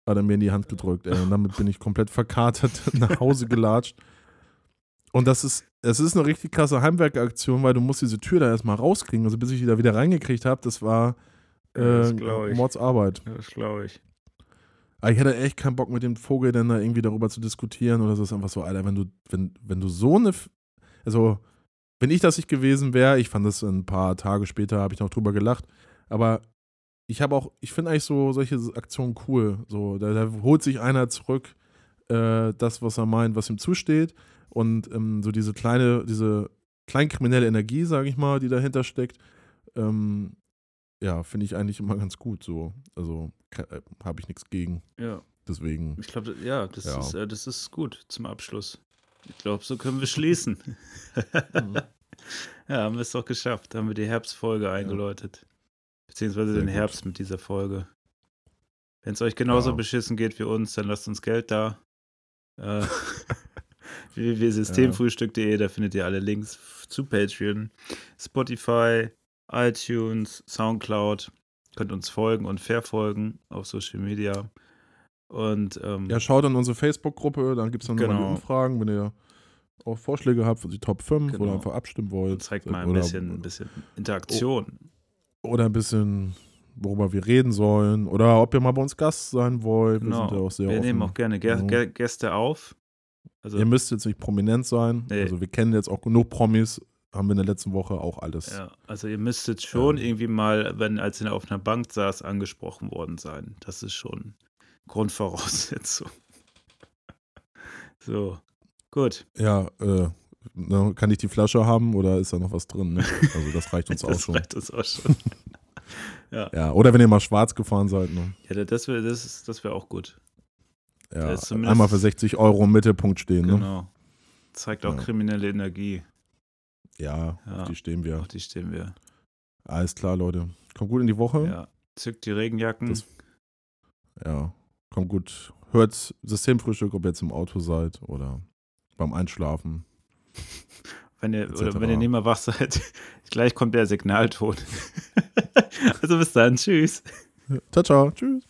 hat er mir in die Hand gedrückt. Ey. Und damit bin ich komplett verkatert nach Hause gelatscht. Und das ist, es ist eine richtig krasse Heimwerkeraktion, weil du musst diese Tür da erstmal rauskriegen. Also bis ich die da wieder reingekriegt habe, das war das äh, ich. Mordsarbeit. Das glaube ich. Aber ich hätte echt keinen Bock mit dem Vogel dann da irgendwie darüber zu diskutieren oder so. Es ist einfach so, Alter, wenn du, wenn, wenn du so eine, also, wenn ich das nicht gewesen wäre, ich fand das ein paar Tage später, habe ich noch drüber gelacht, aber ich habe auch, ich finde eigentlich so solche Aktionen cool. So, da, da holt sich einer zurück, äh, das, was er meint, was ihm zusteht und ähm, so diese kleine, diese kleinkriminelle Energie, sage ich mal, die dahinter steckt, ähm, ja, finde ich eigentlich immer ganz gut so. Also äh, habe ich nichts gegen. Ja, Deswegen. ich glaube, ja, das, Ja. Ist, äh, das ist gut zum Abschluss. Ich glaube, so können wir schließen. ja, haben wir es doch geschafft. Haben wir die Herbstfolge eingeläutet. Beziehungsweise Sehr den gut. Herbst mit dieser Folge. Wenn es euch genauso Ja. beschissen geht wie uns, dann lasst uns Geld da. Äh, www.systemfrühstück.de, da findet ihr alle Links zu Patreon, Spotify, iTunes, Soundcloud. Könnt uns folgen und verfolgen auf Social Media. Und ähm, Ja, schaut an unsere Facebook-Gruppe, dann gibt es dann nochmal die Genau. Umfragen, wenn ihr auch Vorschläge habt für die Top 5 Genau. oder einfach abstimmen wollt. und zeigt mal ein bisschen, ein bisschen Interaktion. Oder ein bisschen, worüber wir reden sollen. Oder ob ihr mal bei uns Gast sein wollt. Wir sind ja auch sehr wir offen. nehmen auch gerne Gä Ja. Gä Gäste auf. Also, Ihr müsst jetzt nicht prominent sein. Nee. Also wir kennen jetzt auch genug Promis, haben wir in der letzten Woche auch alles. ja, also ihr müsstet schon Ähm. irgendwie mal, wenn als ihr auf einer Bank saß, angesprochen worden sein. Das ist schon Grundvoraussetzung. so, gut. Ja, äh, ne, kann ich die Flasche haben oder ist da noch was drin? Ne? Also das reicht uns auch das schon. reicht uns auch schon. Ja, oder wenn ihr mal schwarz gefahren seid. Ne? ja, das wäre das das wär auch gut. Ja, einmal für 60 Euro im Mittelpunkt stehen. Ne? Genau. Zeigt auch Ja. kriminelle Energie. Ja, Ja. auf die stehen wir. Auf die stehen wir. Alles klar, Leute. Kommt gut in die Woche. Ja. Zückt die Regenjacken. Das- Ja, kommt gut. Hört Systemfrühstück, ob ihr jetzt im Auto seid oder beim Einschlafen. Wenn ihr, etc. oder wenn ihr nicht mehr wach seid, gleich kommt der Signalton. also bis dann, tschüss. Ciao, ciao. Tschüss.